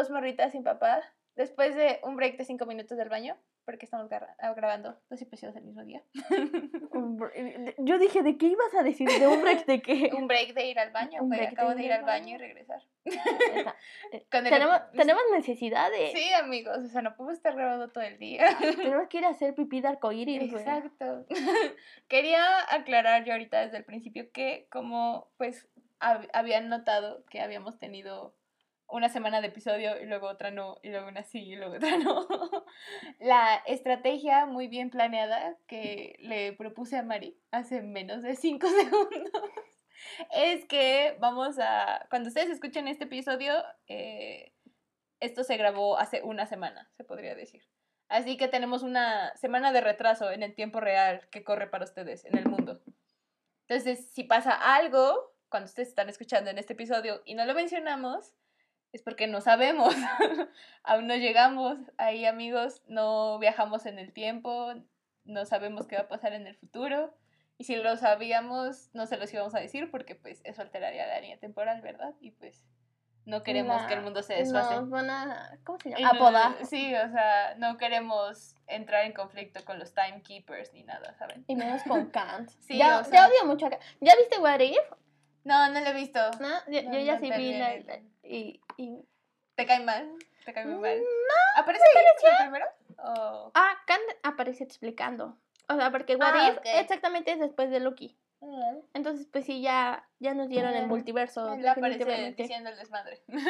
Dos Morritas sin Papá. Después de un break de cinco minutos del baño, porque estamos gra- ah, grabando dos episodios el mismo día. Yo dije, ¿de qué ibas a decir? ¿De un break de qué? un break de ir al baño, Un güey. break de Acabo de ir al baño y regresar. Esa- eh, el- tenemos, tenemos necesidad de... Sí, amigos, o sea, no podemos estar grabando todo el día. Tenemos que ir a hacer pipí de arcoíris, güey. Exacto. Quería aclarar yo ahorita desde el principio que como pues hab- habían notado que habíamos tenido una semana de episodio y luego otra no, y luego una sí y luego otra no. La estrategia muy bien planeada que le propuse a Mari hace menos de cinco segundos es que vamos a, cuando ustedes escuchen este episodio, eh, esto se grabó hace una semana, se podría decir. Así que tenemos una semana de retraso en el tiempo real que corre para ustedes en el mundo. Entonces, si pasa algo cuando ustedes están escuchando en este episodio y no lo mencionamos, es porque no sabemos. Aún no llegamos ahí, amigos, no viajamos en el tiempo, no sabemos qué va a pasar en el futuro. Y si lo sabíamos, no se los íbamos a decir porque pues eso alteraría la línea temporal, ¿verdad? Y pues no queremos que el mundo se desfase. Nos van a... ¿Cómo se llama? no- Apodar. Sí, o sea, no queremos entrar en conflicto con los timekeepers ni nada, ¿saben? Y menos con Kant. Sí, ya, o sea- ya odio mucho a Kant. ¿Ya viste What If? No, no lo he visto. ¿No? Yo, No, yo ya no sí vi la... y, y... ¿Te cae mal? ¿Te cae muy mal? No. ¿Aparece ahí el primero? Ah, Kant aparece explicando. O sea, porque What Ah, If ok. exactamente es después de Loki. Entonces, pues sí, ya, ya nos dieron el Mm. multiverso. Él aparece diciendo el desmadre. Pues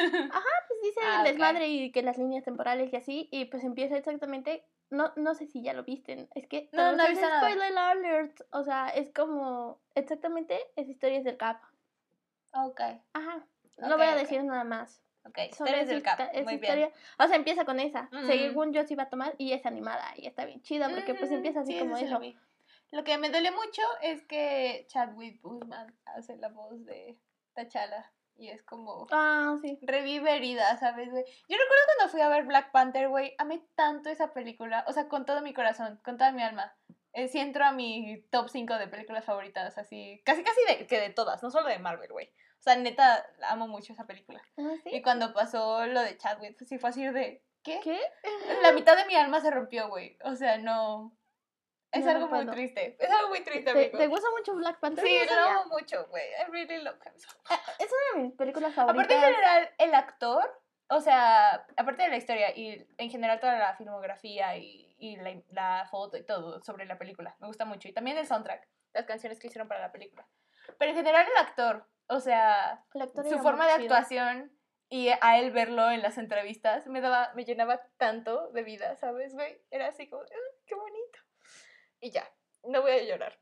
dice Ah, el desmadre y que las líneas temporales y así, y pues empieza exactamente, no, no sé si ya lo visten, es que No, no nada. spoiler alert, o sea, es como exactamente es historias del Cap. Ok, Ajá. No voy a decir nada más. ok. Historias del cap. Muy historia- bien. O sea, empieza con esa. Mm. Según yo sí iba a tomar y es animada y está bien chida porque pues Mm, empieza así sí, como eso. Lo que me duele mucho es que Chadwick Boseman hace la voz de T'Challa y es como Ah, sí. revive heridas, ¿sabes, güey? Yo recuerdo cuando fui a ver Black Panther, güey, amé tanto esa película, o sea, con todo mi corazón, con toda mi alma. Eh, sí entro a mi top 5 de películas favoritas, así, casi casi de, que de todas, no solo de Marvel, güey. O sea, neta, amo mucho esa película. Ah, ¿sí? Y cuando pasó lo de Chadwick, pues sí fue así de, ¿qué? ¿Qué? La mitad de mi alma se rompió, güey. O sea, no... Es No, no algo muy triste. Es algo muy triste, ¿Te, amigo. te gusta mucho Black Panther? Sí, lo amo mucho, güey. I really love him so Es una de mis películas favoritas. Aparte en general, el actor, o sea, aparte de la historia y en general toda la filmografía y, y la, la foto y todo sobre la película, me gusta mucho. Y también el soundtrack, las canciones que hicieron para la película. Pero en general el actor, o sea, actor su forma de actuación y a él verlo en las entrevistas me daba, me llenaba tanto de vida, ¿sabes, güey? Era así como, "Ah, qué bonito. Y ya, no voy a llorar.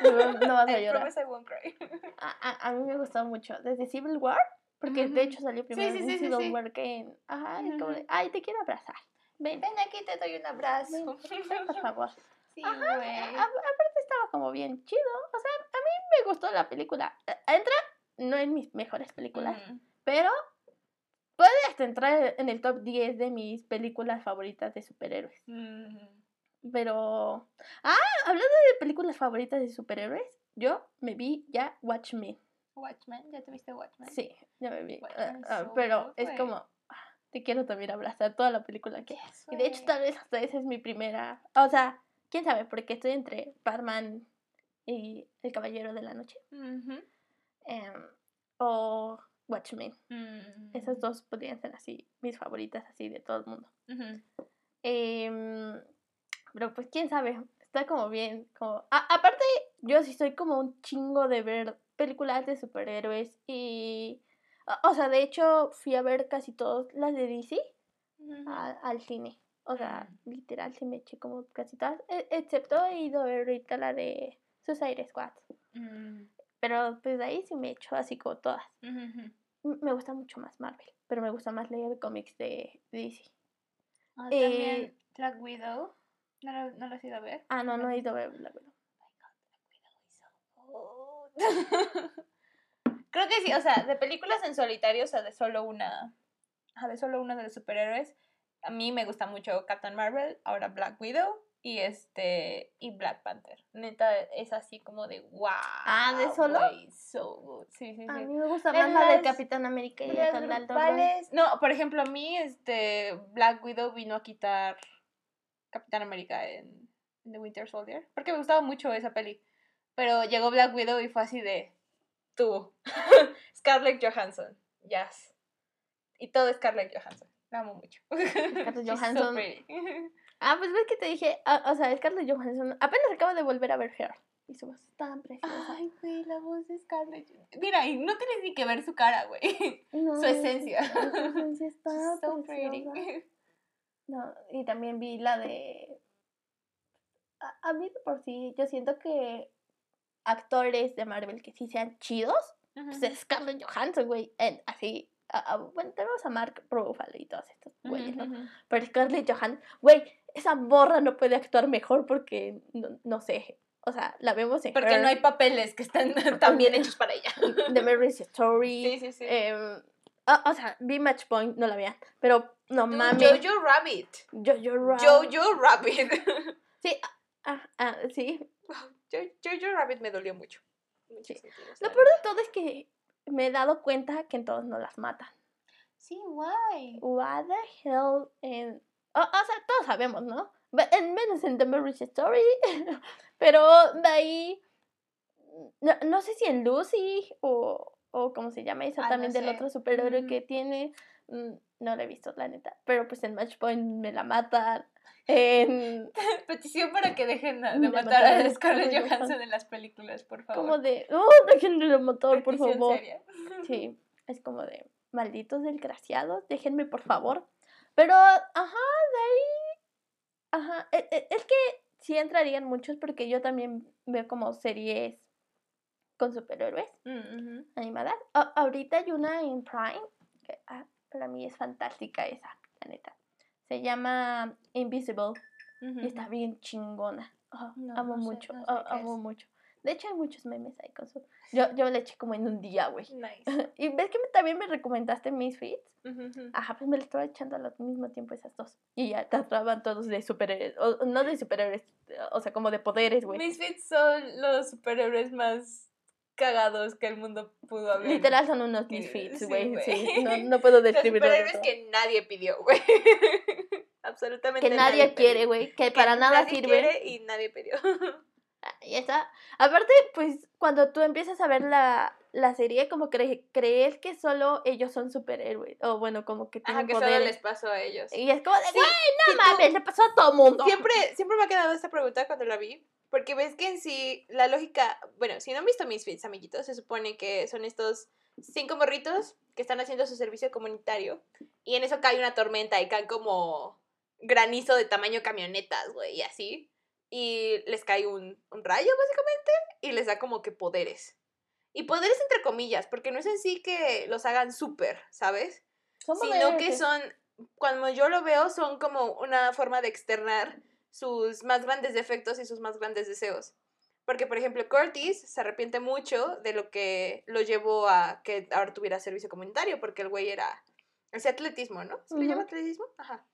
No, no vas a llorar. I won't cry. A, a, a mí me gustó mucho. Desde Civil War, porque de Ujú. hecho salió primero sí, en sí, sí, Civil sí. War que en. Ajá, como de, ay, te quiero abrazar. Ven, Ven aquí, te doy un abrazo. ven, por favor. Sí, Ajá, a- aparte estaba como bien chido. O sea, a mí me gustó la película. Eh, Entra, no en mis mejores películas, pero puede hasta entrar en el top 10 de mis películas favoritas de superhéroes. Pero. Ah, hablando de películas favoritas de superhéroes, yo me vi ya Watchmen. Watchmen, ¿ya te viste Watchmen? Sí, ya me vi. Ah, ah, pero es como. Te quiero también abrazar toda la película que. Yes, Y de hecho, tal vez hasta esa es mi primera. O sea, quién sabe, porque estoy entre Batman y El Caballero de la Noche. Em, o Watchmen. Mm. Esas dos podrían ser así, mis favoritas, así de todo el mundo. Em, pero pues quién sabe, está como bien. Como... a- aparte, yo sí soy como un chingo de ver películas de superhéroes y. o- sea, de hecho, fui a ver casi todas las de DC a- al cine. O sea, Mm. literal, sí me eché como casi todas. e- excepto he ido a ver ahorita la de Suicide Squad. Mm. Pero pues de ahí sí me echo así como todas. Me gusta mucho más Marvel, pero me gusta más leer cómics de de DC. Ah, Eh, También Black Widow. ¿No lo, no lo has ido a ver? Ah, no, no he ido a ver Black Widow. Creo que sí, o sea, de películas en solitario, o sea, de solo una, de solo una de los superhéroes, a mí me gusta mucho Captain Marvel, ahora Black Widow, y este y Black Panther. Neta es así como de wow. Ah, ¿de solo? güey, so good. Sí, sí, sí. A mí me gusta más la de Capitán América y Las No, por ejemplo, a mí este Black Widow vino a quitar Capitán América en, en The Winter Soldier, porque me gustaba mucho esa peli. Pero llegó Black Widow y fue así de tú. Scarlett Johansson. Yes. Y todo Scarlett Johansson. La amo mucho. Scarlett so Johansson. Ah, pues ves que te dije, ah, o sea, Scarlett Johansson apenas acaba de volver a ver Hair. Y su voz tan preciosa. Ay, güey, la voz de Scarlett. Johansson. Mira, y no tienes ni que ver su cara, güey. No, su esencia. Su esencia está so pretty. No, y también vi la de... A, a mí de por sí, yo siento que actores de Marvel que sí sean chidos, pues es Scarlett Johansson, güey. así, a- a- bueno, tenemos a Mark Ruffalo y todos estos güeyes, ¿no? Pero Scarlett Johansson, güey, esa morra no puede actuar mejor porque, no, no sé, o sea, la vemos en Porque Her, no hay papeles que están tan bien hechos para ella. The Marriage Story, Sí, sí, sí. em, o sea, vi Match Point, no la vean, pero no Dude, mames, Jojo Rabbit. Jojo Rabbit. Jojo Rabbit. Sí, ah, ah, sí, Jo- Jojo Rabbit me dolió mucho. Sí. lo peor de todo es que me he dado cuenta que en todos no las matan. Sí, guay. What the hell? En... O, o sea, todos sabemos, ¿no? En menos en The Marriage Story. Pero de ahí. No, no sé si en Lucy o, o cómo se llama esa Ah, no también del otro superhéroe que tiene. mm, No la he visto, la neta. Pero pues en Match Point me la matan. En. Petición para que dejen de De matar a Scarlett Johansson en las películas, por favor. Como de. ¡Oh, déjenme de matar, por favor! seria. Sí, es como de malditos desgraciados, déjenme por favor. Pero, ajá, de ahí. Ajá, e- e- es, que sí entrarían muchos porque yo también veo como series con superhéroes Mm, animadas. A- ahorita hay una en Prime que ah, para mí es fantástica esa, la neta. Se llama Invisible y está bien chingona. Ah, No, amo no sé, mucho, no sé ah, amo es. mucho. De hecho, hay muchos memes ahí con su. Yo, yo le eché como en un día, güey. Nice. Y ves que me- también me recomendaste Misfits. Ujú. Ajá, pues me lo estaba echando al mismo tiempo esas dos. Y ya trataban todos de superhéroes. O, no de superhéroes, o sea, como de poderes, güey. Misfits son los superhéroes más cagados que el mundo pudo haber. Literal son unos Sí, misfits, sí, güey. güey. Sí, no, no puedo Los describirlo. de superhéroes otra- que nadie pidió, güey. Absolutamente que nadie quiere, pidió. güey. Que Que para nada nadie sirve. quiere y nadie pidió. Ah, Y está. Aparte, pues, cuando tú empiezas a ver la, la serie, como cre- crees que solo ellos son superhéroes. O bueno, como que Ajá, tienen que solo poderes. les pasó a ellos. Y es como de, Sí, güey, no sí, tú- mames, le pasó a todo mundo. Siempre, siempre me ha quedado esta pregunta cuando la vi, porque ves que en sí la lógica, bueno, si no han visto Misfits, amiguitos, se supone que son estos cinco morritos que están haciendo su servicio comunitario y en eso cae una tormenta y caen como granizo de tamaño camionetas, güey, y así. Y les cae un, un rayo, básicamente, y les da como que poderes. Y poderes entre comillas, porque no es en sí que los hagan súper, ¿sabes? Sino que son, cuando yo lo veo, son como una forma de externar sus más grandes defectos y sus más grandes deseos. Porque, por ejemplo, Curtis se arrepiente mucho de lo que lo llevó a que ahora tuviera servicio comunitario, porque el güey era, hacía atletismo, ¿no? ¿Se le llama atletismo? Ajá.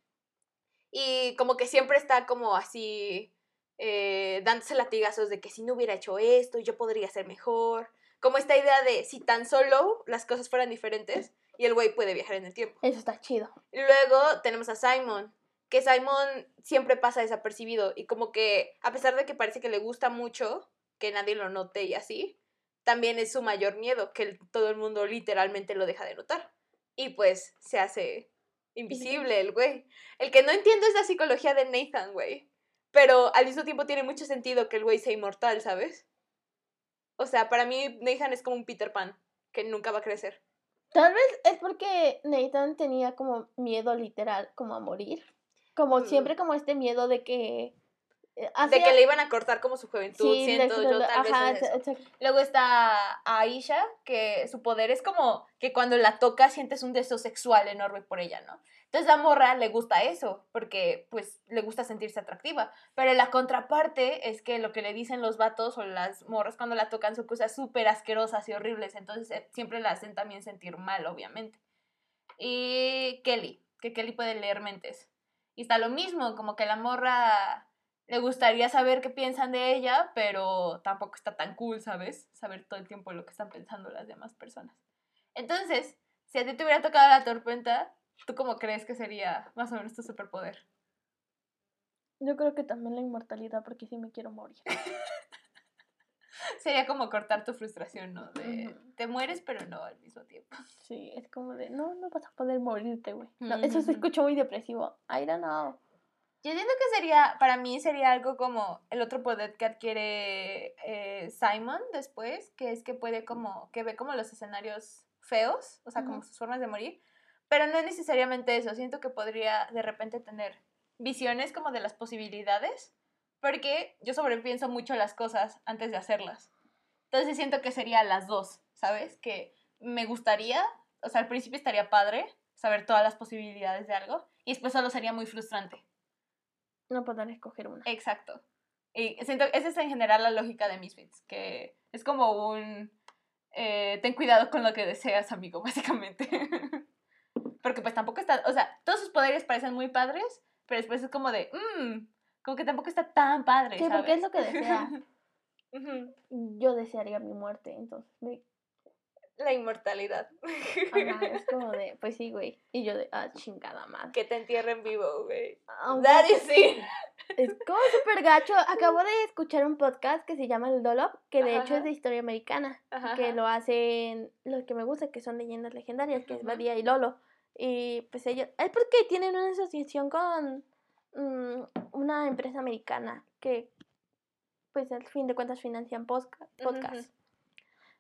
Y como que siempre está como así, eh, dándose latigazos de que si no hubiera hecho esto, yo podría ser mejor. Como esta idea de si tan solo las cosas fueran diferentes y el güey puede viajar en el tiempo. Eso está chido. Luego tenemos a Simon, que Simon siempre pasa desapercibido y como que a pesar de que parece que le gusta mucho que nadie lo note y así, también es su mayor miedo, que todo el mundo literalmente lo deja de notar. Y pues se hace invisible el güey. El que no entiendo es la psicología de Nathan, güey. Pero al mismo tiempo tiene mucho sentido que el güey sea inmortal, ¿sabes? O sea, para mí Nathan es como un Peter Pan, que nunca va a crecer. Tal vez es porque Nathan tenía como miedo literal, como a morir. Como Mm. siempre como este miedo de que... eh, De que le iban a cortar como su juventud, Sí, siento yo tal ajá, vez es eso. exacto. Luego está Aisha, que su poder es como que cuando la tocas sientes un deseo sexual enorme por ella, ¿no? Entonces a morra le gusta eso, porque pues le gusta sentirse atractiva. Pero la contraparte es que lo que le dicen los vatos o las morras cuando la tocan son cosas súper asquerosas y horribles, entonces eh, siempre la hacen también sentir mal, obviamente. Y Kelly, que Kelly puede leer mentes. Y está lo mismo, como que la morra le gustaría saber qué piensan de ella, pero tampoco está tan cool, ¿sabes? Saber todo el tiempo lo que están pensando las demás personas. Entonces, si a ti te hubiera tocado la tormenta, ¿tú cómo crees que sería más o menos tu superpoder? Yo creo que también la inmortalidad, porque sí me quiero morir. Sería como cortar tu frustración, ¿no? De te mueres, pero no al mismo tiempo. Sí, es como de, no, no vas a poder morirte, güey. No, Eso se escuchó muy depresivo. I don't know. Yo siento que sería, para mí sería algo como el otro poder que adquiere eh, Simon después, que es que puede como, que ve como los escenarios feos, o sea, como sus formas de morir, pero no necesariamente eso, siento que podría de repente tener visiones como de las posibilidades, porque yo sobrepienso mucho las cosas antes de hacerlas. Entonces siento que sería las dos, ¿sabes? Que me gustaría, o sea, al principio estaría padre saber todas las posibilidades de algo, y después solo sería muy frustrante. No poder escoger una. Exacto. Y siento, esa es en general la lógica de Misfits, que es como un... Eh, ten cuidado con lo que deseas, amigo, básicamente. Porque pues tampoco está... O sea, todos sus poderes parecen muy padres, pero después es como de... Mmm, como que tampoco está tan padre. Sí, porque es lo que desea. Yo desearía mi muerte, entonces me la inmortalidad. es como de, pues sí, güey. Y yo de, ah, chingada más. Que te entierren vivo, güey. Oh, Daddy sí. Es como súper gacho. Acabo de escuchar un podcast que se llama El Dolop, que de hecho es de historia americana. que lo hacen los que me gusta, que son leyendas legendarias, que es Badía y Lolo. Y pues ellos, es porque tienen una asociación con mm, una empresa americana que, pues al fin de cuentas, financian podcast.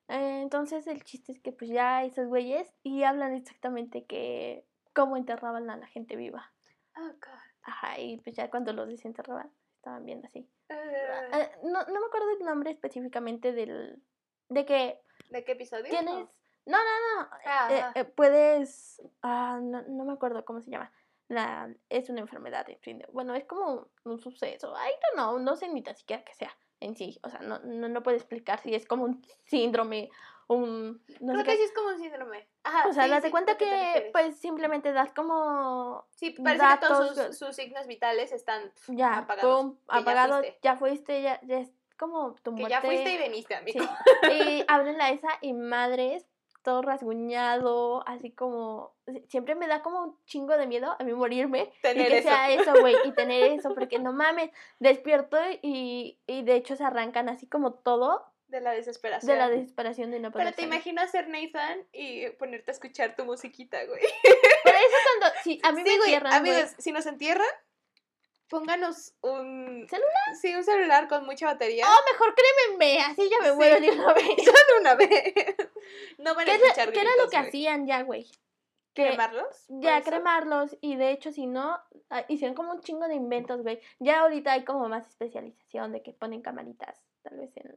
Eh, entonces el chiste es que pues ya esos güeyes y hablan exactamente que cómo enterraban a la gente viva. Oh, God. Ajá, y pues ya cuando los desenterraban estaban viendo así. Ah. Eh, no, no me acuerdo el nombre específicamente del... De que... ¿De qué episodio? Tienes... No, no, no. Ah, eh, puedes... Ah, no, no me acuerdo cómo se llama. La, es una enfermedad, en fin. Bueno, es como un suceso. I don't know, no sé ni tan siquiera que sea en sí. O sea, no, no, no puede explicar si es como un síndrome, un... No Creo que sí es como un síndrome. Ajá, o sea, date cuenta que pues simplemente das como... Sí, parece que todos sus, signos vitales están ya, apagados. apagado, ya, fuiste, ya, ya es como tu muerte. Que ya fuiste y veniste, amigo. Y abren la esa y madres todo rasguñado, así como, siempre me da como un chingo de miedo a mí morirme tener y que sea eso, güey, y tener eso, porque no mames, despierto y, y de hecho se arrancan así como todo. De la desesperación. De la desesperación de no poder Pero te imaginas ser Nathan y ponerte a escuchar tu musiquita, güey. Por eso cuando, sí, a mí me entierran, Amigos, si nos entierran, pónganos un... ¿Celular? Sí, un celular con mucha batería. Oh, mejor crémenme, así ya me muero de una vez. Solo una vez. no van a escuchar ¿Qué era lo que hacían ya, güey? ¿Cremarlos? Ya, cremarlos. Y de hecho, si no, ah, hicieron como un chingo de inventos, güey. Ya ahorita hay como más especialización de que ponen camaritas, tal vez en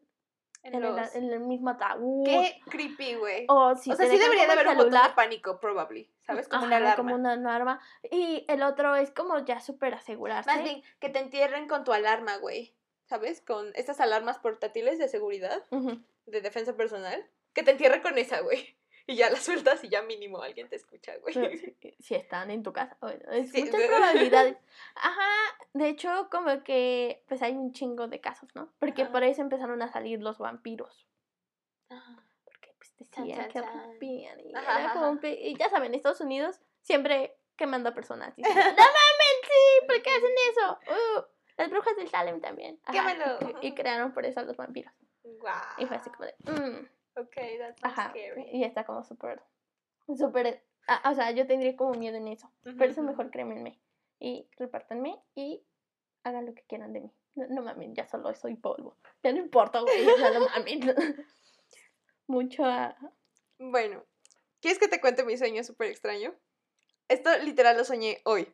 en, el, mismo ataúd. Qué creepy, güey. O, si o sea, sí debería de haber un botón de pánico, probably. ¿Sabes? Como una alarma. Como una alarma. Y el otro es como ya súper asegurarse. Más bien, que te entierren con tu alarma, güey. ¿Sabes? Con estas alarmas portátiles de seguridad, de defensa personal. Que te entierren con esa, güey y ya la sueltas y ya mínimo alguien te escucha, güey. Si, están en tu casa, bueno, es muchas probabilidades. Ajá, de hecho, como que pues hay un chingo de casos, ¿no? Porque por eso empezaron a salir los vampiros. Porque pues decían que rompían y, y ya saben, Estados Unidos siempre quemando a personas. no mames, sí, ¿por qué hacen eso? Uh, las brujas del Salem también. Quémalo. Y, crearon por eso a los vampiros. Wow. Y fue así como de... Mm". Ok, that's Ajá, scary. Y está como súper, súper, ah, o sea, yo tendría como miedo en eso. Pero eso mejor crémenme. Y repártanme y hagan lo que quieran de mí. No, mames, ya solo soy polvo. Ya no importa, güey, ya no mames. Mucho Bueno, ¿quieres que te cuente mi sueño súper extraño? Esto literal lo soñé hoy.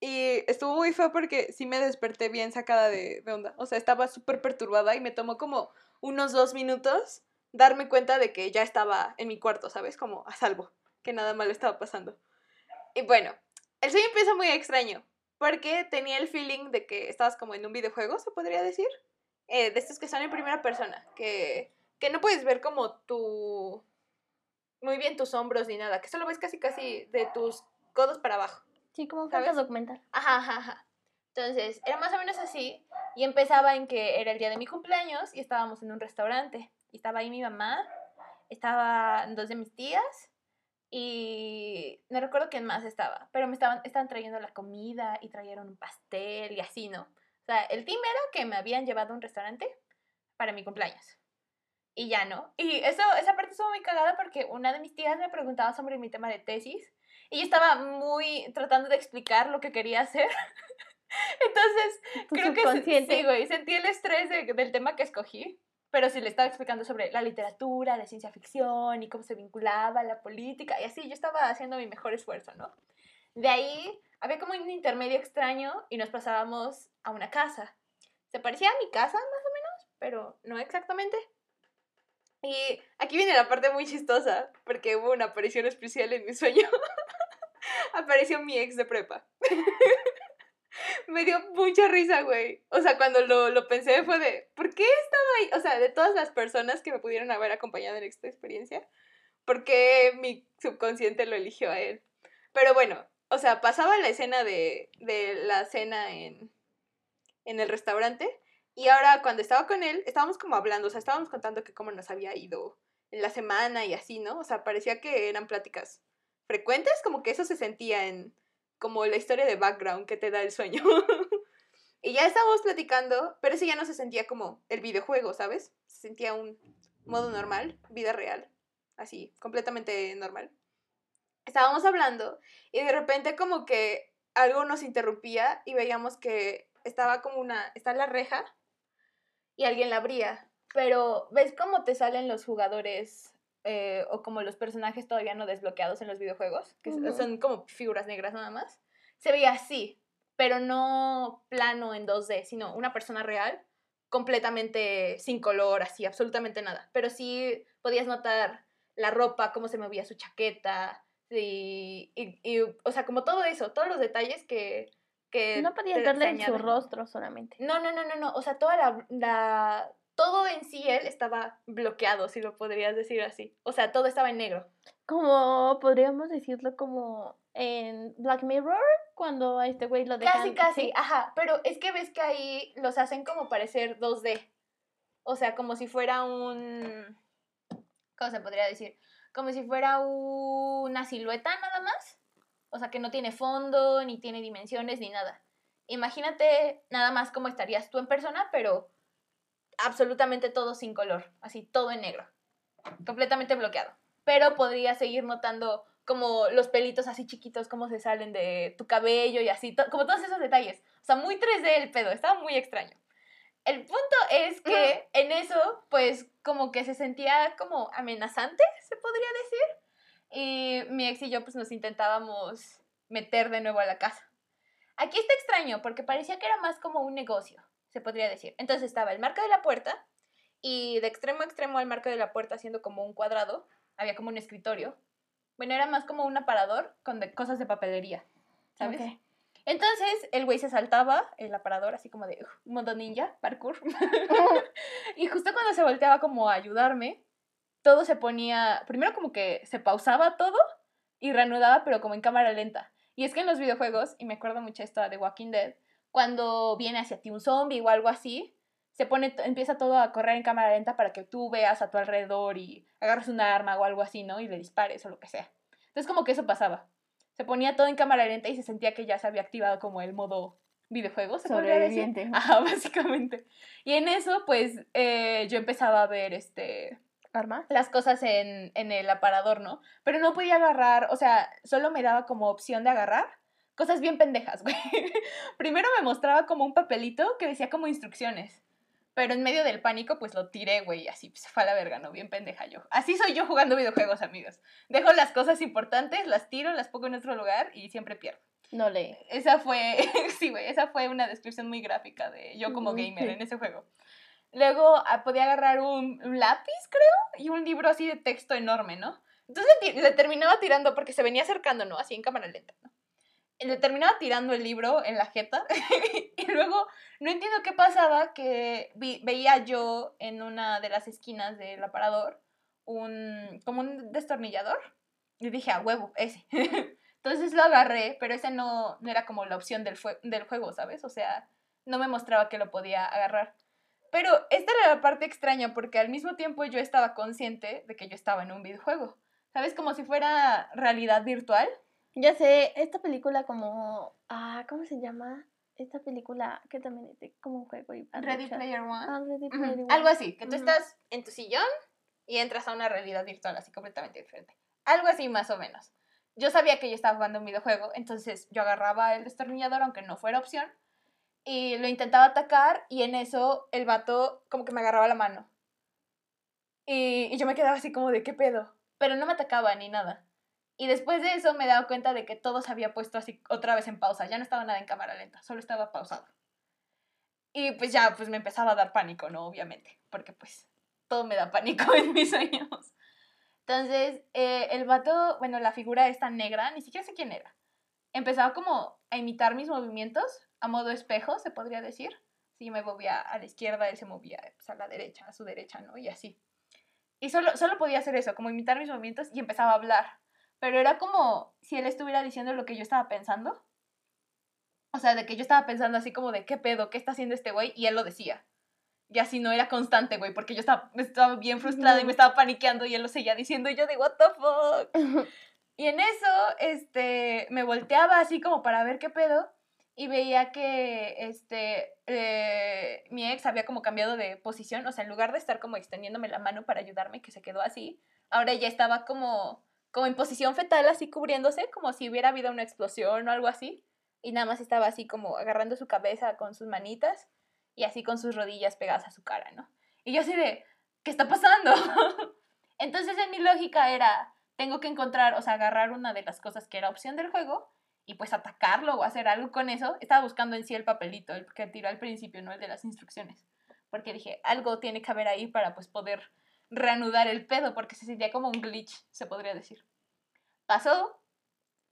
Y estuvo muy feo porque sí me desperté bien sacada de, de onda. O sea, estaba súper perturbada y me tomó como unos dos minutos darme cuenta de que ya estaba en mi cuarto, ¿sabes? Como a salvo, que nada malo estaba pasando. Y bueno, el sueño empieza muy extraño, porque tenía el feeling de que estabas como en un videojuego, se podría decir. Eh, de estos que son en primera persona, que, que no puedes ver como tu... Muy bien tus hombros ni nada, que solo ves casi casi de tus codos para abajo. Sí, como un documental. Ajá, ajá, ajá. Entonces, era más o menos así, Y empezaba en que era el día de mi cumpleaños y estábamos en un restaurante. Estaba ahí mi mamá, estaban dos de mis tías y no recuerdo quién más estaba, pero me estaban, estaban trayendo la comida y trajeron un pastel y así, ¿no? O sea, el team era que me habían llevado a un restaurante para mi cumpleaños. Y ya no. Y eso, esa parte estuvo muy cagada porque una de mis tías me preguntaba sobre mi tema de tesis y yo estaba muy tratando de explicar lo que quería hacer. Entonces, creo que sí, güey, sentí el estrés del tema que escogí pero sí le estaba explicando sobre la literatura, de ciencia ficción y cómo se vinculaba a la política y así, yo estaba haciendo mi mejor esfuerzo, ¿no? De ahí había como un intermedio extraño y nos pasábamos a una casa. Se parecía a mi casa, más o menos, pero no exactamente. Y aquí viene la parte muy chistosa, porque hubo una aparición especial en mi sueño. Apareció mi ex de prepa. me dio mucha risa, güey. O sea, cuando lo, lo, pensé fue de, ¿por qué estaba ahí? O sea, de todas las personas que me pudieron haber acompañado en esta experiencia, ¿por qué mi subconsciente lo eligió a él? Pero bueno, o sea, pasaba la escena de, de la cena en, en el restaurante y ahora cuando estaba con él, estábamos como hablando, o sea, estábamos contando que cómo nos había ido en la semana y así, ¿no? O sea, parecía que eran pláticas frecuentes, como que eso se sentía en como la historia de background que te da el sueño. y ya estábamos platicando, pero ese ya no se sentía como el videojuego, ¿sabes? Se sentía un modo normal, vida real, así, completamente normal. Estábamos hablando y de repente como que algo nos interrumpía y veíamos que estaba como una, está la reja y alguien la abría. Pero ves cómo te salen los jugadores eh, o como los personajes todavía no desbloqueados en los videojuegos, que son como figuras negras nada más, se veía así, pero no plano en 2D, sino una persona real, completamente sin color, así, absolutamente nada. Pero sí podías notar la ropa, cómo se movía su chaqueta, y, y, o sea, como todo eso, todos los detalles que... que no podías verle en su rostro solamente. No, no, no, no, no, o sea, toda la, la todo en sí él estaba bloqueado, si lo podrías decir así. O sea, todo estaba en negro. Como podríamos decirlo como en Black Mirror, cuando a este güey lo dejan. Casi, casi, ajá. Pero es que ves que ahí los hacen como parecer 2D. O sea, como si fuera un. ¿Cómo se podría decir? Como si fuera una silueta nada más. O sea, que no tiene fondo, ni tiene dimensiones, ni nada. Imagínate nada más cómo estarías tú en persona, pero absolutamente todo sin color, así todo en negro, completamente bloqueado. Pero podría seguir notando como los pelitos así chiquitos, cómo se salen de tu cabello y así, como todos esos detalles. O sea, muy 3D el pedo, estaba muy extraño. El punto es que en eso, pues como que se sentía como amenazante, se podría decir. Y mi ex y yo pues nos intentábamos meter de nuevo a la casa. Aquí está extraño porque parecía que era más como un negocio se podría decir. Entonces estaba el marco de la puerta y de extremo a extremo al marco de la puerta, haciendo como un cuadrado, había como un escritorio. Bueno, era más como un aparador con cosas de papelería, ¿sabes? Entonces el güey se saltaba el aparador así como de un modo ninja, parkour. y justo cuando se volteaba como a ayudarme, todo se ponía, primero como que se pausaba todo y reanudaba, pero como en cámara lenta. Y es que en los videojuegos, y me acuerdo mucho esto de Walking Dead, cuando viene hacia ti un zombie o algo así, se pone, empieza todo a correr en cámara lenta para que tú veas a tu alrededor y agarres un arma o algo así, ¿no? Y le dispares o lo que sea. Entonces como que eso pasaba. Se ponía todo en cámara lenta y se sentía que ya se había activado como el modo videojuego, se podría decir. Ajá, básicamente. Y en eso, pues, eh, yo empezaba a ver, este... ¿Arma? Las cosas en, en el aparador, ¿no? Pero no podía agarrar, o sea, solo me daba como opción de agarrar cosas bien pendejas, güey. Primero me mostraba como un papelito que decía como instrucciones. Pero en medio del pánico, pues lo tiré, güey, así se fue a la verga, ¿no? Bien pendeja yo. Así soy yo jugando videojuegos, amigos. Dejo las cosas importantes, las tiro, las pongo en otro lugar y siempre pierdo. No le. Esa fue, sí, güey, esa fue una descripción muy gráfica de yo como gamer en ese juego. Luego ah, podía agarrar un, un, lápiz, creo, y un libro así de texto enorme, ¿no? Entonces le terminaba tirando porque se venía acercando, ¿no? Así en cámara lenta, ¿no? Le terminaba tirando el libro en la jeta y luego no entiendo qué pasaba que veía yo en una de las esquinas del aparador un como un destornillador y dije a huevo ese entonces lo agarré pero ese no, no era como la opción del, del juego sabes o sea no me mostraba que lo podía agarrar. Pero esta era la parte extraña porque al mismo tiempo yo estaba consciente de que yo estaba en un videojuego. ¿Sabes? Como si fuera realidad virtual. Ya sé, esta película como... Ah, ¿cómo se llama? Esta película que también es como un juego. y- Ready Player One. Ah, Ready Player One. Algo así, que tú estás en tu sillón y entras a una realidad virtual así completamente diferente. Algo así más o menos. Yo sabía que yo estaba jugando un videojuego, entonces yo agarraba el destornillador, aunque no fuera opción, y lo intentaba atacar y en eso el vato como que me agarraba la mano. Y, y yo me quedaba así como de qué pedo, pero no me atacaba ni nada. Y después de eso me he dado cuenta de que todo se había puesto así otra vez en pausa, ya no estaba nada en cámara lenta, solo estaba pausado. Y pues ya, pues me empezaba a dar pánico, ¿no? Obviamente, porque pues todo me da pánico en mis sueños. Entonces, eh, el vato, bueno, la figura esta negra, ni siquiera sé quién era. Empezaba como a imitar mis movimientos, a modo espejo, se podría decir. Si me movía a la izquierda, él se movía pues, a la derecha, a su derecha, ¿no? Y así. Y solo, solo podía hacer eso, como imitar mis movimientos y empezaba a hablar. Pero era como si él estuviera diciendo lo que yo estaba pensando. O sea, de que yo estaba pensando así como de qué pedo, qué está haciendo este güey, y él lo decía. Y así no era constante, güey, porque yo estaba, estaba bien frustrada y me estaba paniqueando y él lo seguía diciendo y yo de what the fuck. Y en eso, este, me volteaba así como para ver qué pedo y veía que, este, eh, mi ex había como cambiado de posición, o sea, en lugar de estar como extendiéndome la mano para ayudarme, que se quedó así, ahora ya estaba como, como en posición fetal, así cubriéndose, como si hubiera habido una explosión o algo así, y nada más estaba así como agarrando su cabeza con sus manitas y así con sus rodillas pegadas a su cara, ¿no? Y yo así de, ¿qué está pasando? Entonces en mi lógica era, tengo que encontrar, o sea, agarrar una de las cosas que era opción del juego y pues atacarlo o hacer algo con eso. Estaba buscando en sí el papelito, el que tiró al principio, ¿no? El de las instrucciones. Porque dije, algo tiene que haber ahí para pues poder reanudar el pedo, porque se sentía como un glitch, se podría decir. Pasó